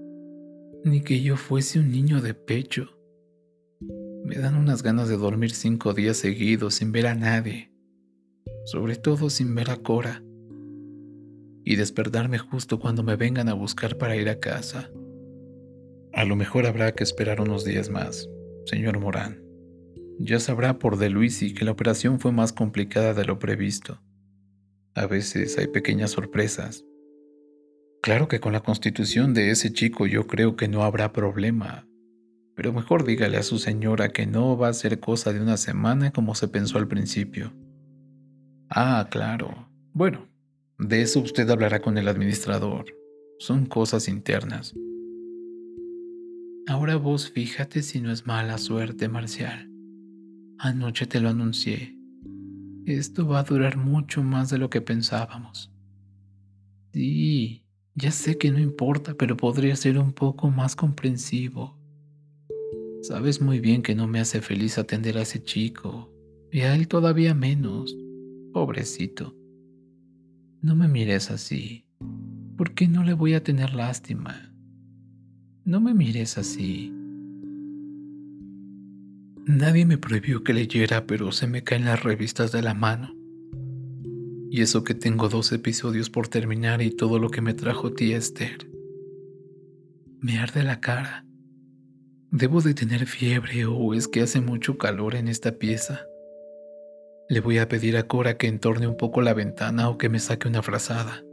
Ni que yo fuese un niño de pecho. Me dan unas ganas de dormir cinco días seguidos sin ver a nadie. Sobre todo sin ver a Cora y despertarme justo cuando me vengan a buscar para ir a casa. A lo mejor habrá que esperar unos días más, señor Morán. Ya sabrá por de Luisi que la operación fue más complicada de lo previsto. A veces hay pequeñas sorpresas. Claro que con la constitución de ese chico yo creo que no habrá problema, pero mejor dígale a su señora que no va a ser cosa de una semana como se pensó al principio. Ah, claro. Bueno, de eso usted hablará con el administrador. Son cosas internas. Ahora vos fíjate si no es mala suerte, Marcial. Anoche te lo anuncié. Esto va a durar mucho más de lo que pensábamos. Sí, ya sé que no importa, pero podría ser un poco más comprensivo. Sabes muy bien que no me hace feliz atender a ese chico, y a él todavía menos. Pobrecito. No me mires así. ¿Por qué no le voy a tener lástima? No me mires así. Nadie me prohibió que leyera, pero se me caen las revistas de la mano. Y eso que tengo dos episodios por terminar y todo lo que me trajo tía Esther. Me arde la cara. ¿Debo de tener fiebre o es que hace mucho calor en esta pieza? Le voy a pedir a Cora que entorne un poco la ventana o que me saque una frazada.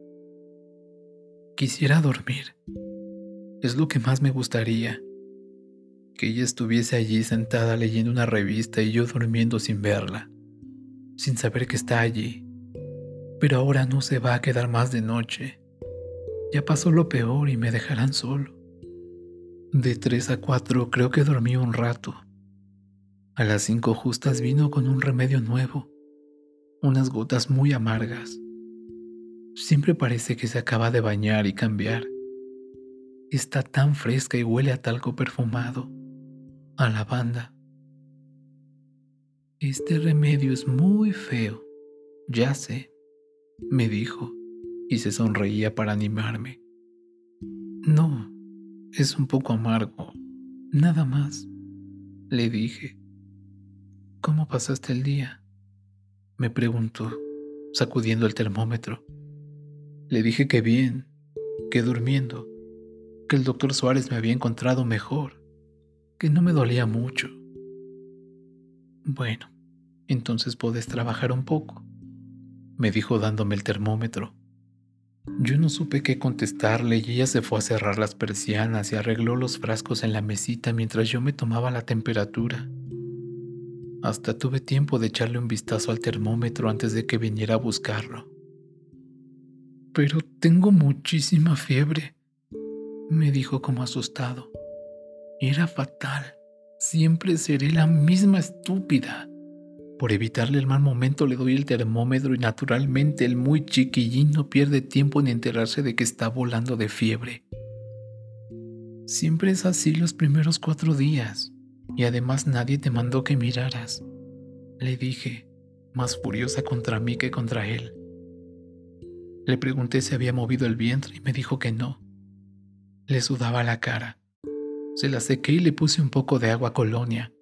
Quisiera dormir. Es lo que más me gustaría. Que ella estuviese allí sentada leyendo una revista y yo durmiendo sin verla, sin saber que está allí. Pero ahora no se va a quedar más de noche. Ya pasó lo peor y me dejarán solo. De tres a cuatro creo que dormí un rato. A las cinco justas vino con un remedio nuevo, unas gotas muy amargas. Siempre parece que se acaba de bañar y cambiar. Está tan fresca y huele a talco perfumado, a lavanda. Este remedio es muy feo, ya sé, me dijo, y se sonreía para animarme. No, es un poco amargo, nada más, le dije. ¿Cómo pasaste el día? me preguntó, sacudiendo el termómetro. Le dije que bien, que durmiendo, que el doctor Suárez me había encontrado mejor, que no me dolía mucho. Bueno, entonces puedes trabajar un poco, me dijo dándome el termómetro. Yo no supe qué contestarle y ella se fue a cerrar las persianas y arregló los frascos en la mesita mientras yo me tomaba la temperatura. Hasta tuve tiempo de echarle un vistazo al termómetro antes de que viniera a buscarlo. Pero tengo muchísima fiebre, me dijo como asustado. Era fatal. Siempre seré la misma estúpida. Por evitarle el mal momento le doy el termómetro y naturalmente el muy chiquillín no pierde tiempo en enterarse de que está volando de fiebre. Siempre es así los primeros cuatro días. Y además nadie te mandó que miraras, le dije, más furiosa contra mí que contra él. Le pregunté si había movido el vientre y me dijo que no. Le sudaba la cara. Se la sequé y le puse un poco de agua colonia.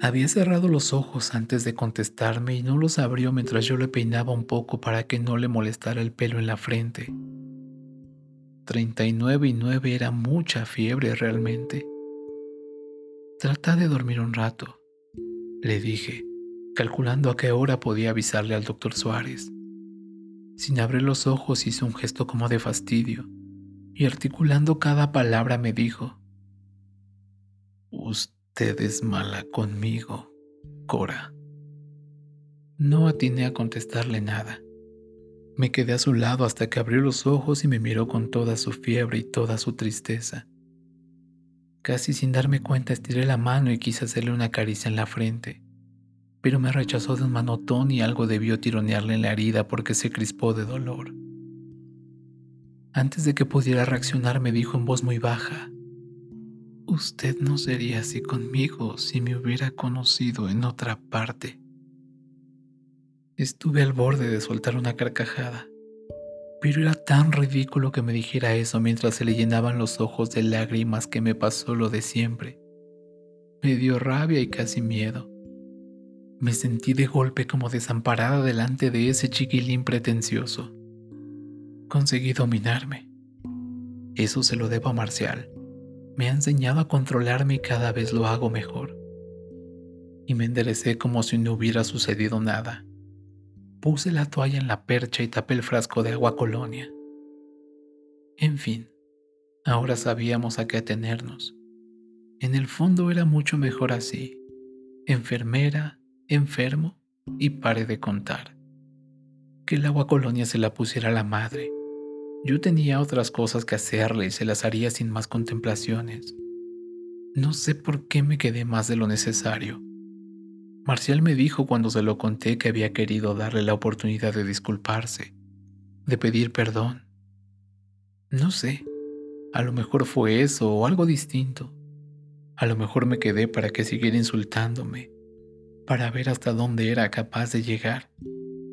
Había cerrado los ojos antes de contestarme y no los abrió mientras yo le peinaba un poco para que no le molestara el pelo en la frente. Treinta y nueve y nueve era mucha fiebre realmente. Trata de dormir un rato, le dije, calculando a qué hora podía avisarle al doctor Suárez. Sin abrir los ojos hizo un gesto como de fastidio y articulando cada palabra me dijo, Usted es mala conmigo, Cora. No atiné a contestarle nada. Me quedé a su lado hasta que abrió los ojos y me miró con toda su fiebre y toda su tristeza. Casi sin darme cuenta estiré la mano y quise hacerle una caricia en la frente, pero me rechazó de un manotón y algo debió tironearle en la herida porque se crispó de dolor. Antes de que pudiera reaccionar me dijo en voz muy baja, Usted no sería así conmigo si me hubiera conocido en otra parte. Estuve al borde de soltar una carcajada pero era tan ridículo que me dijera eso mientras se le llenaban los ojos de lágrimas que me pasó lo de siempre. Me dio rabia y casi miedo. Me sentí de golpe como desamparada delante de ese chiquilín pretencioso. Conseguí dominarme. Eso se lo debo a Marcial. Me ha enseñado a controlarme y cada vez lo hago mejor. Y me enderecé como si no hubiera sucedido nada. Puse la toalla en la percha y tapé el frasco de agua colonia. En fin, ahora sabíamos a qué atenernos. En el fondo era mucho mejor así. Enfermera, enfermo y pare de contar. Que el agua colonia se la pusiera la madre. Yo tenía otras cosas que hacerle y se las haría sin más contemplaciones. No sé por qué me quedé más de lo necesario. Marcial me dijo cuando se lo conté que había querido darle la oportunidad de disculparse, de pedir perdón. No sé, a lo mejor fue eso o algo distinto. A lo mejor me quedé para que siguiera insultándome, para ver hasta dónde era capaz de llegar,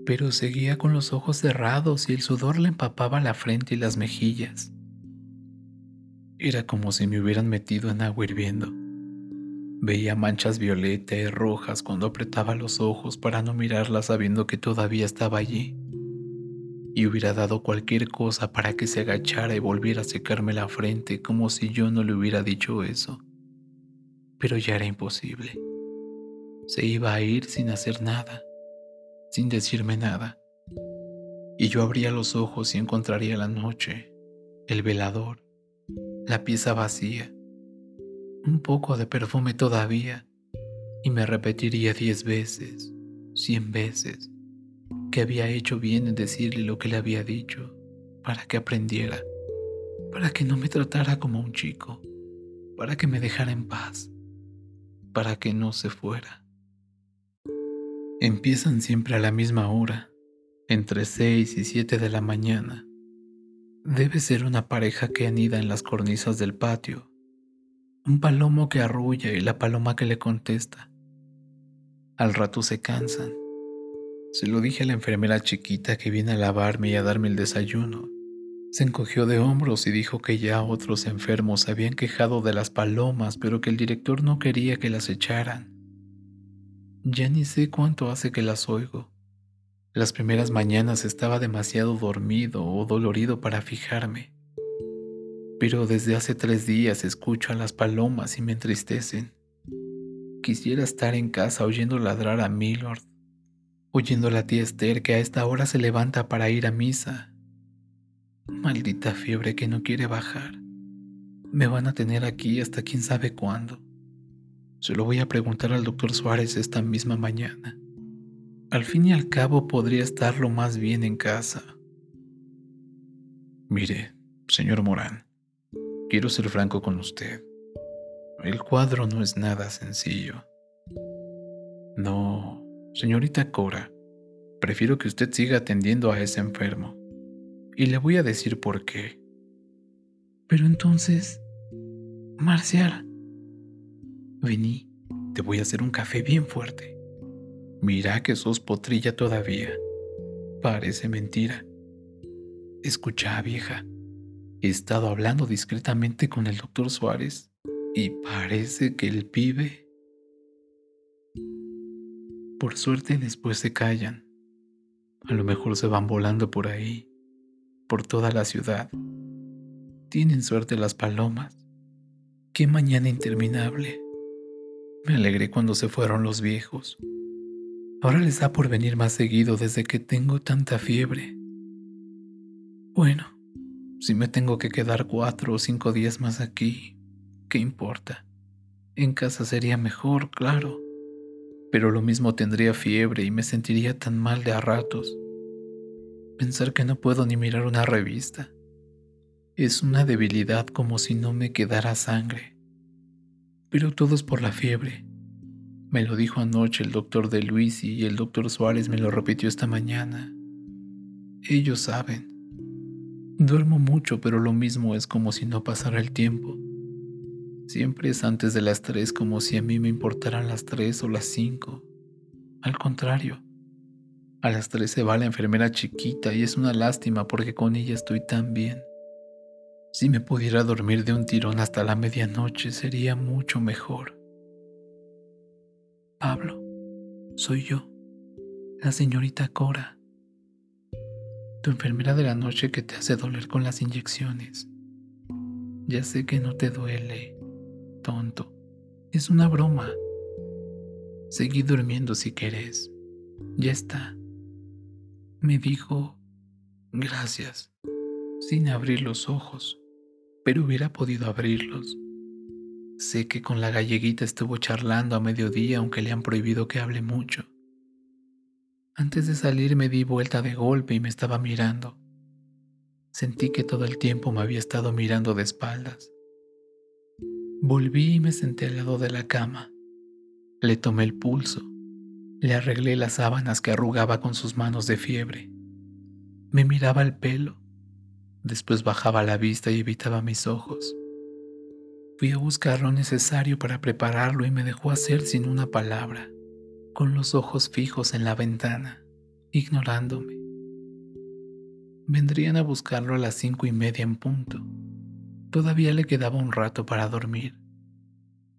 pero seguía con los ojos cerrados y el sudor le empapaba la frente y las mejillas. Era como si me hubieran metido en agua hirviendo. Veía manchas violeta y rojas cuando apretaba los ojos para no mirarla sabiendo que todavía estaba allí. Y hubiera dado cualquier cosa para que se agachara y volviera a secarme la frente como si yo no le hubiera dicho eso. Pero ya era imposible. Se iba a ir sin hacer nada, sin decirme nada. Y yo abría los ojos y encontraría la noche, el velador, la pieza vacía un poco de perfume todavía y me repetiría diez veces, cien veces, que había hecho bien en decirle lo que le había dicho, para que aprendiera, para que no me tratara como un chico, para que me dejara en paz, para que no se fuera. Empiezan siempre a la misma hora, entre 6 y 7 de la mañana. Debe ser una pareja que anida en las cornisas del patio, un palomo que arrulla y la paloma que le contesta. Al rato se cansan. Se lo dije a la enfermera chiquita que viene a lavarme y a darme el desayuno. Se encogió de hombros y dijo que ya otros enfermos habían quejado de las palomas, pero que el director no quería que las echaran. Ya ni sé cuánto hace que las oigo. Las primeras mañanas estaba demasiado dormido o dolorido para fijarme. Pero desde hace tres días escucho a las palomas y me entristecen. Quisiera estar en casa oyendo ladrar a Milord, oyendo a la tía Esther que a esta hora se levanta para ir a misa. Maldita fiebre que no quiere bajar. Me van a tener aquí hasta quién sabe cuándo. Se lo voy a preguntar al doctor Suárez esta misma mañana. Al fin y al cabo podría estarlo más bien en casa. Mire, señor Morán, quiero ser franco con usted. El cuadro no es nada sencillo. No, señorita Cora, prefiero que usted siga atendiendo a ese enfermo. Y le voy a decir por qué. Pero entonces, Marcial, Vení, te voy a hacer un café bien fuerte. Mira que sos potrilla todavía. Parece mentira. Escucha, vieja. He estado hablando discretamente con el doctor Suárez y parece que el pibe... Por suerte después se callan. A lo mejor se van volando por ahí, por toda la ciudad. Tienen suerte las palomas. Qué mañana interminable. Me alegré cuando se fueron los viejos. Ahora les da por venir más seguido desde que tengo tanta fiebre. Bueno, si me tengo que quedar cuatro o cinco días más aquí, ¿qué importa? En casa sería mejor, claro, pero lo mismo tendría fiebre y me sentiría tan mal de a ratos. Pensar que no puedo ni mirar una revista es una debilidad como si no me quedara sangre. Pero todo es por la fiebre. Me lo dijo anoche el doctor de Luisi y el doctor Suárez me lo repitió esta mañana. Ellos saben. Duermo mucho, pero lo mismo es como si no pasara el tiempo. Siempre es antes de las tres como si a mí me importaran las tres o las cinco. Al contrario, a las tres se va la enfermera chiquita y es una lástima porque con ella estoy tan bien. Si me pudiera dormir de un tirón hasta la medianoche sería mucho mejor. Pablo, soy yo, la señorita Cora, tu enfermera de la noche que te hace doler con las inyecciones. Ya sé que no te duele, tonto. Es una broma. Seguí durmiendo si querés. Ya está. Me dijo, gracias, sin abrir los ojos pero hubiera podido abrirlos. Sé que con la galleguita estuvo charlando a mediodía aunque le han prohibido que hable mucho. Antes de salir me di vuelta de golpe y me estaba mirando. Sentí que todo el tiempo me había estado mirando de espaldas. Volví y me senté al lado de la cama. Le tomé el pulso. Le arreglé las sábanas que arrugaba con sus manos de fiebre. Me miraba el pelo Después bajaba la vista y evitaba mis ojos. Fui a buscar lo necesario para prepararlo y me dejó hacer sin una palabra, con los ojos fijos en la ventana, ignorándome. Vendrían a buscarlo a las cinco y media en punto. Todavía le quedaba un rato para dormir.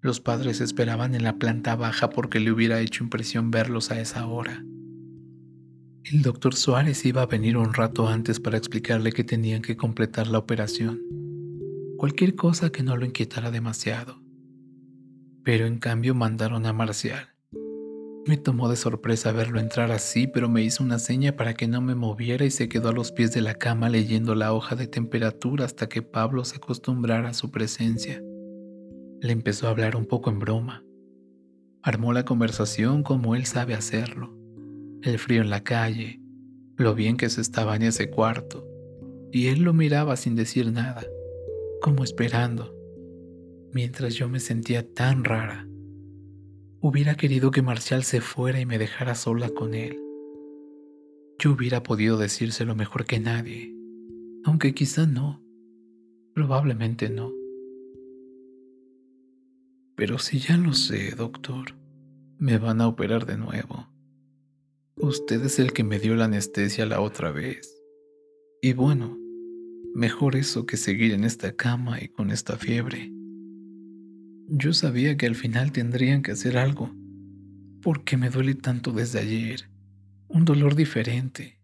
Los padres esperaban en la planta baja porque le hubiera hecho impresión verlos a esa hora. El doctor Suárez iba a venir un rato antes para explicarle que tenían que completar la operación. Cualquier cosa que no lo inquietara demasiado. Pero en cambio mandaron a Marcial. Me tomó de sorpresa verlo entrar así, pero me hizo una seña para que no me moviera y se quedó a los pies de la cama leyendo la hoja de temperatura hasta que Pablo se acostumbrara a su presencia. Le empezó a hablar un poco en broma. Armó la conversación como él sabe hacerlo el frío en la calle, lo bien que se estaba en ese cuarto, y él lo miraba sin decir nada, como esperando, mientras yo me sentía tan rara. Hubiera querido que Marcial se fuera y me dejara sola con él. Yo hubiera podido decírselo mejor que nadie, aunque quizá no, probablemente no. Pero si ya lo sé, doctor, me van a operar de nuevo. Usted es el que me dio la anestesia la otra vez. Y bueno, mejor eso que seguir en esta cama y con esta fiebre. Yo sabía que al final tendrían que hacer algo. porque me duele tanto desde ayer? Un dolor diferente,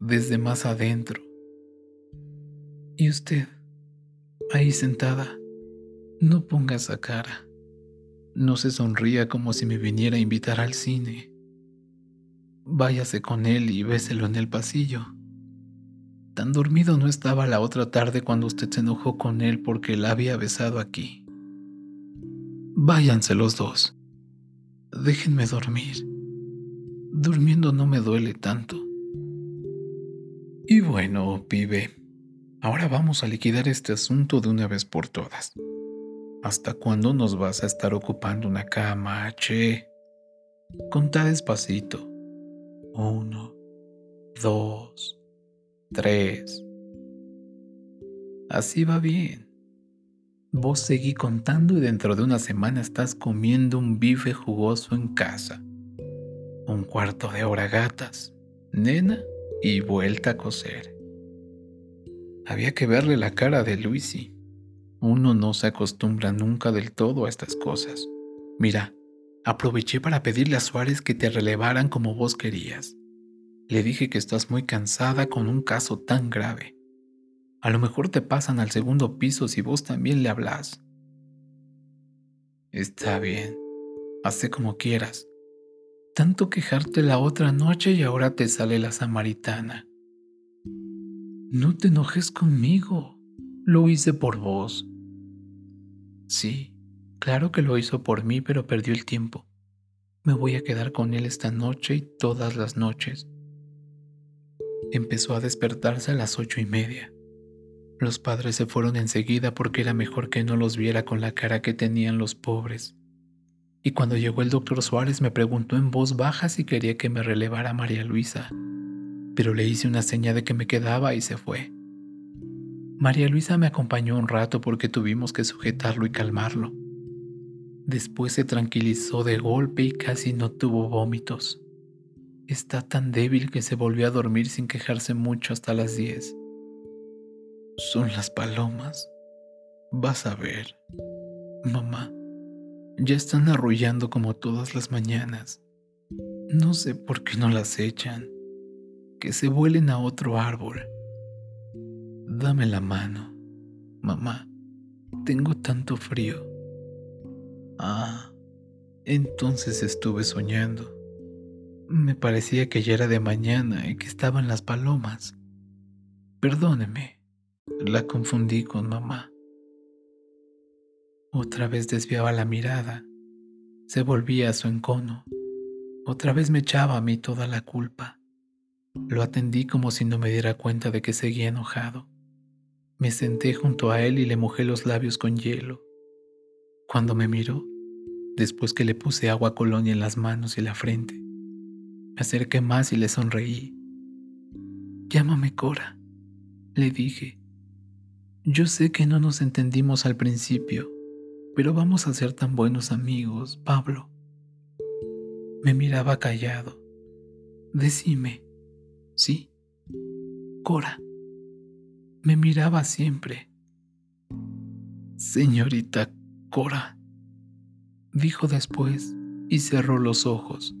desde más adentro. Y usted, ahí sentada, no ponga esa cara. No se sonría como si me viniera a invitar al cine. Váyase con él y béselo en el pasillo. Tan dormido no estaba la otra tarde cuando usted se enojó con él porque la había besado aquí. Váyanse los dos. Déjenme dormir. Durmiendo no me duele tanto. Y bueno, pibe, ahora vamos a liquidar este asunto de una vez por todas. ¿Hasta cuándo nos vas a estar ocupando una cama, che? Contá despacito. Uno, dos, tres. Así va bien. Vos seguí contando y dentro de una semana estás comiendo un bife jugoso en casa. Un cuarto de hora gatas, nena y vuelta a coser. Había que verle la cara de Luisi. Uno no se acostumbra nunca del todo a estas cosas. Mira, aproveché para pedirle a Suárez que te relevaran como vos querías. Le dije que estás muy cansada con un caso tan grave. A lo mejor te pasan al segundo piso si vos también le hablas. Está bien, hace como quieras. Tanto quejarte la otra noche y ahora te sale la samaritana. No te enojes conmigo, lo hice por vos. Sí, claro que lo hizo por mí, pero perdió el tiempo. Me voy a quedar con él esta noche y todas las noches. Empezó a despertarse a las ocho y media. Los padres se fueron enseguida porque era mejor que no los viera con la cara que tenían los pobres. Y cuando llegó el doctor Suárez me preguntó en voz baja si quería que me relevara a María Luisa, pero le hice una seña de que me quedaba y se fue. María Luisa me acompañó un rato porque tuvimos que sujetarlo y calmarlo. Después se tranquilizó de golpe y casi no tuvo vómitos. Está tan débil que se volvió a dormir sin quejarse mucho hasta las diez. Son las palomas. Vas a ver. Mamá, ya están arrullando como todas las mañanas. No sé por qué no las echan. Que se vuelen a otro árbol. Dame la mano, mamá. Tengo tanto frío. Ah, entonces estuve soñando. Me parecía que ya era de mañana y que estaban las palomas. Perdóneme, la confundí con mamá. Otra vez desviaba la mirada, se volvía a su encono. Otra vez me echaba a mí toda la culpa. Lo atendí como si no me diera cuenta de que seguía enojado. Me senté junto a él y le mojé los labios con hielo. Cuando me miró, después que le puse agua colonia en las manos y la frente, me acerqué más y le sonreí. Llámame Cora, le dije. Yo sé que no nos entendimos al principio, pero vamos a ser tan buenos amigos, Pablo. Me miraba callado. Decime, ¿sí? Cora me miraba siempre. Señorita Cora, dijo después y cerró los ojos.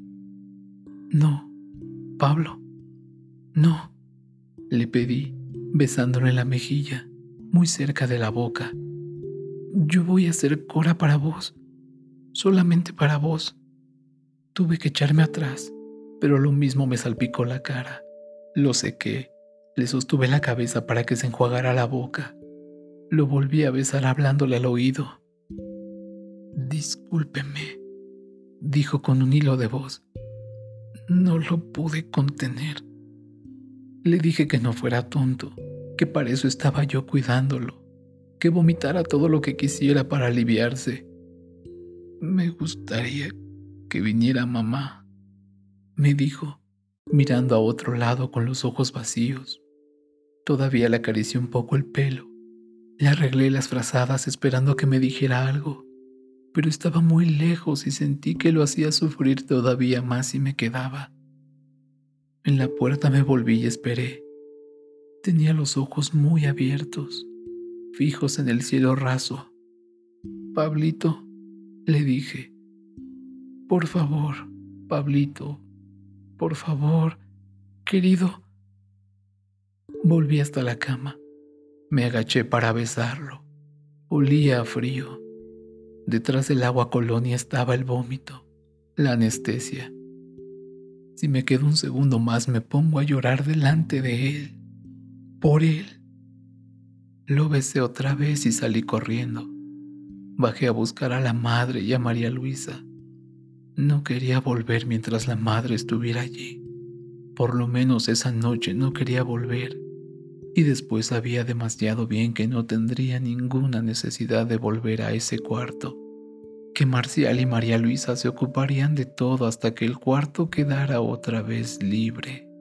No, Pablo, no, le pedí, besándole la mejilla, muy cerca de la boca. Yo voy a ser Cora para vos, solamente para vos. Tuve que echarme atrás, pero lo mismo me salpicó la cara. Lo sequé le sostuve la cabeza para que se enjuagara la boca. Lo volví a besar hablándole al oído. Discúlpeme, dijo con un hilo de voz. No lo pude contener. Le dije que no fuera tonto, que para eso estaba yo cuidándolo, que vomitara todo lo que quisiera para aliviarse. Me gustaría que viniera mamá, me dijo, mirando a otro lado con los ojos vacíos. Todavía le acaricié un poco el pelo. Le arreglé las frazadas esperando que me dijera algo, pero estaba muy lejos y sentí que lo hacía sufrir todavía más y me quedaba. En la puerta me volví y esperé. Tenía los ojos muy abiertos, fijos en el cielo raso. Pablito, le dije, por favor, Pablito, por favor, querido. Volví hasta la cama. Me agaché para besarlo. Olía a frío. Detrás del agua colonia estaba el vómito, la anestesia. Si me quedo un segundo más me pongo a llorar delante de él, por él. Lo besé otra vez y salí corriendo. Bajé a buscar a la madre y a María Luisa. No quería volver mientras la madre estuviera allí. Por lo menos esa noche no quería volver. Y después sabía demasiado bien que no tendría ninguna necesidad de volver a ese cuarto que Marcial y María Luisa se ocuparían de todo hasta que el cuarto quedara otra vez libre.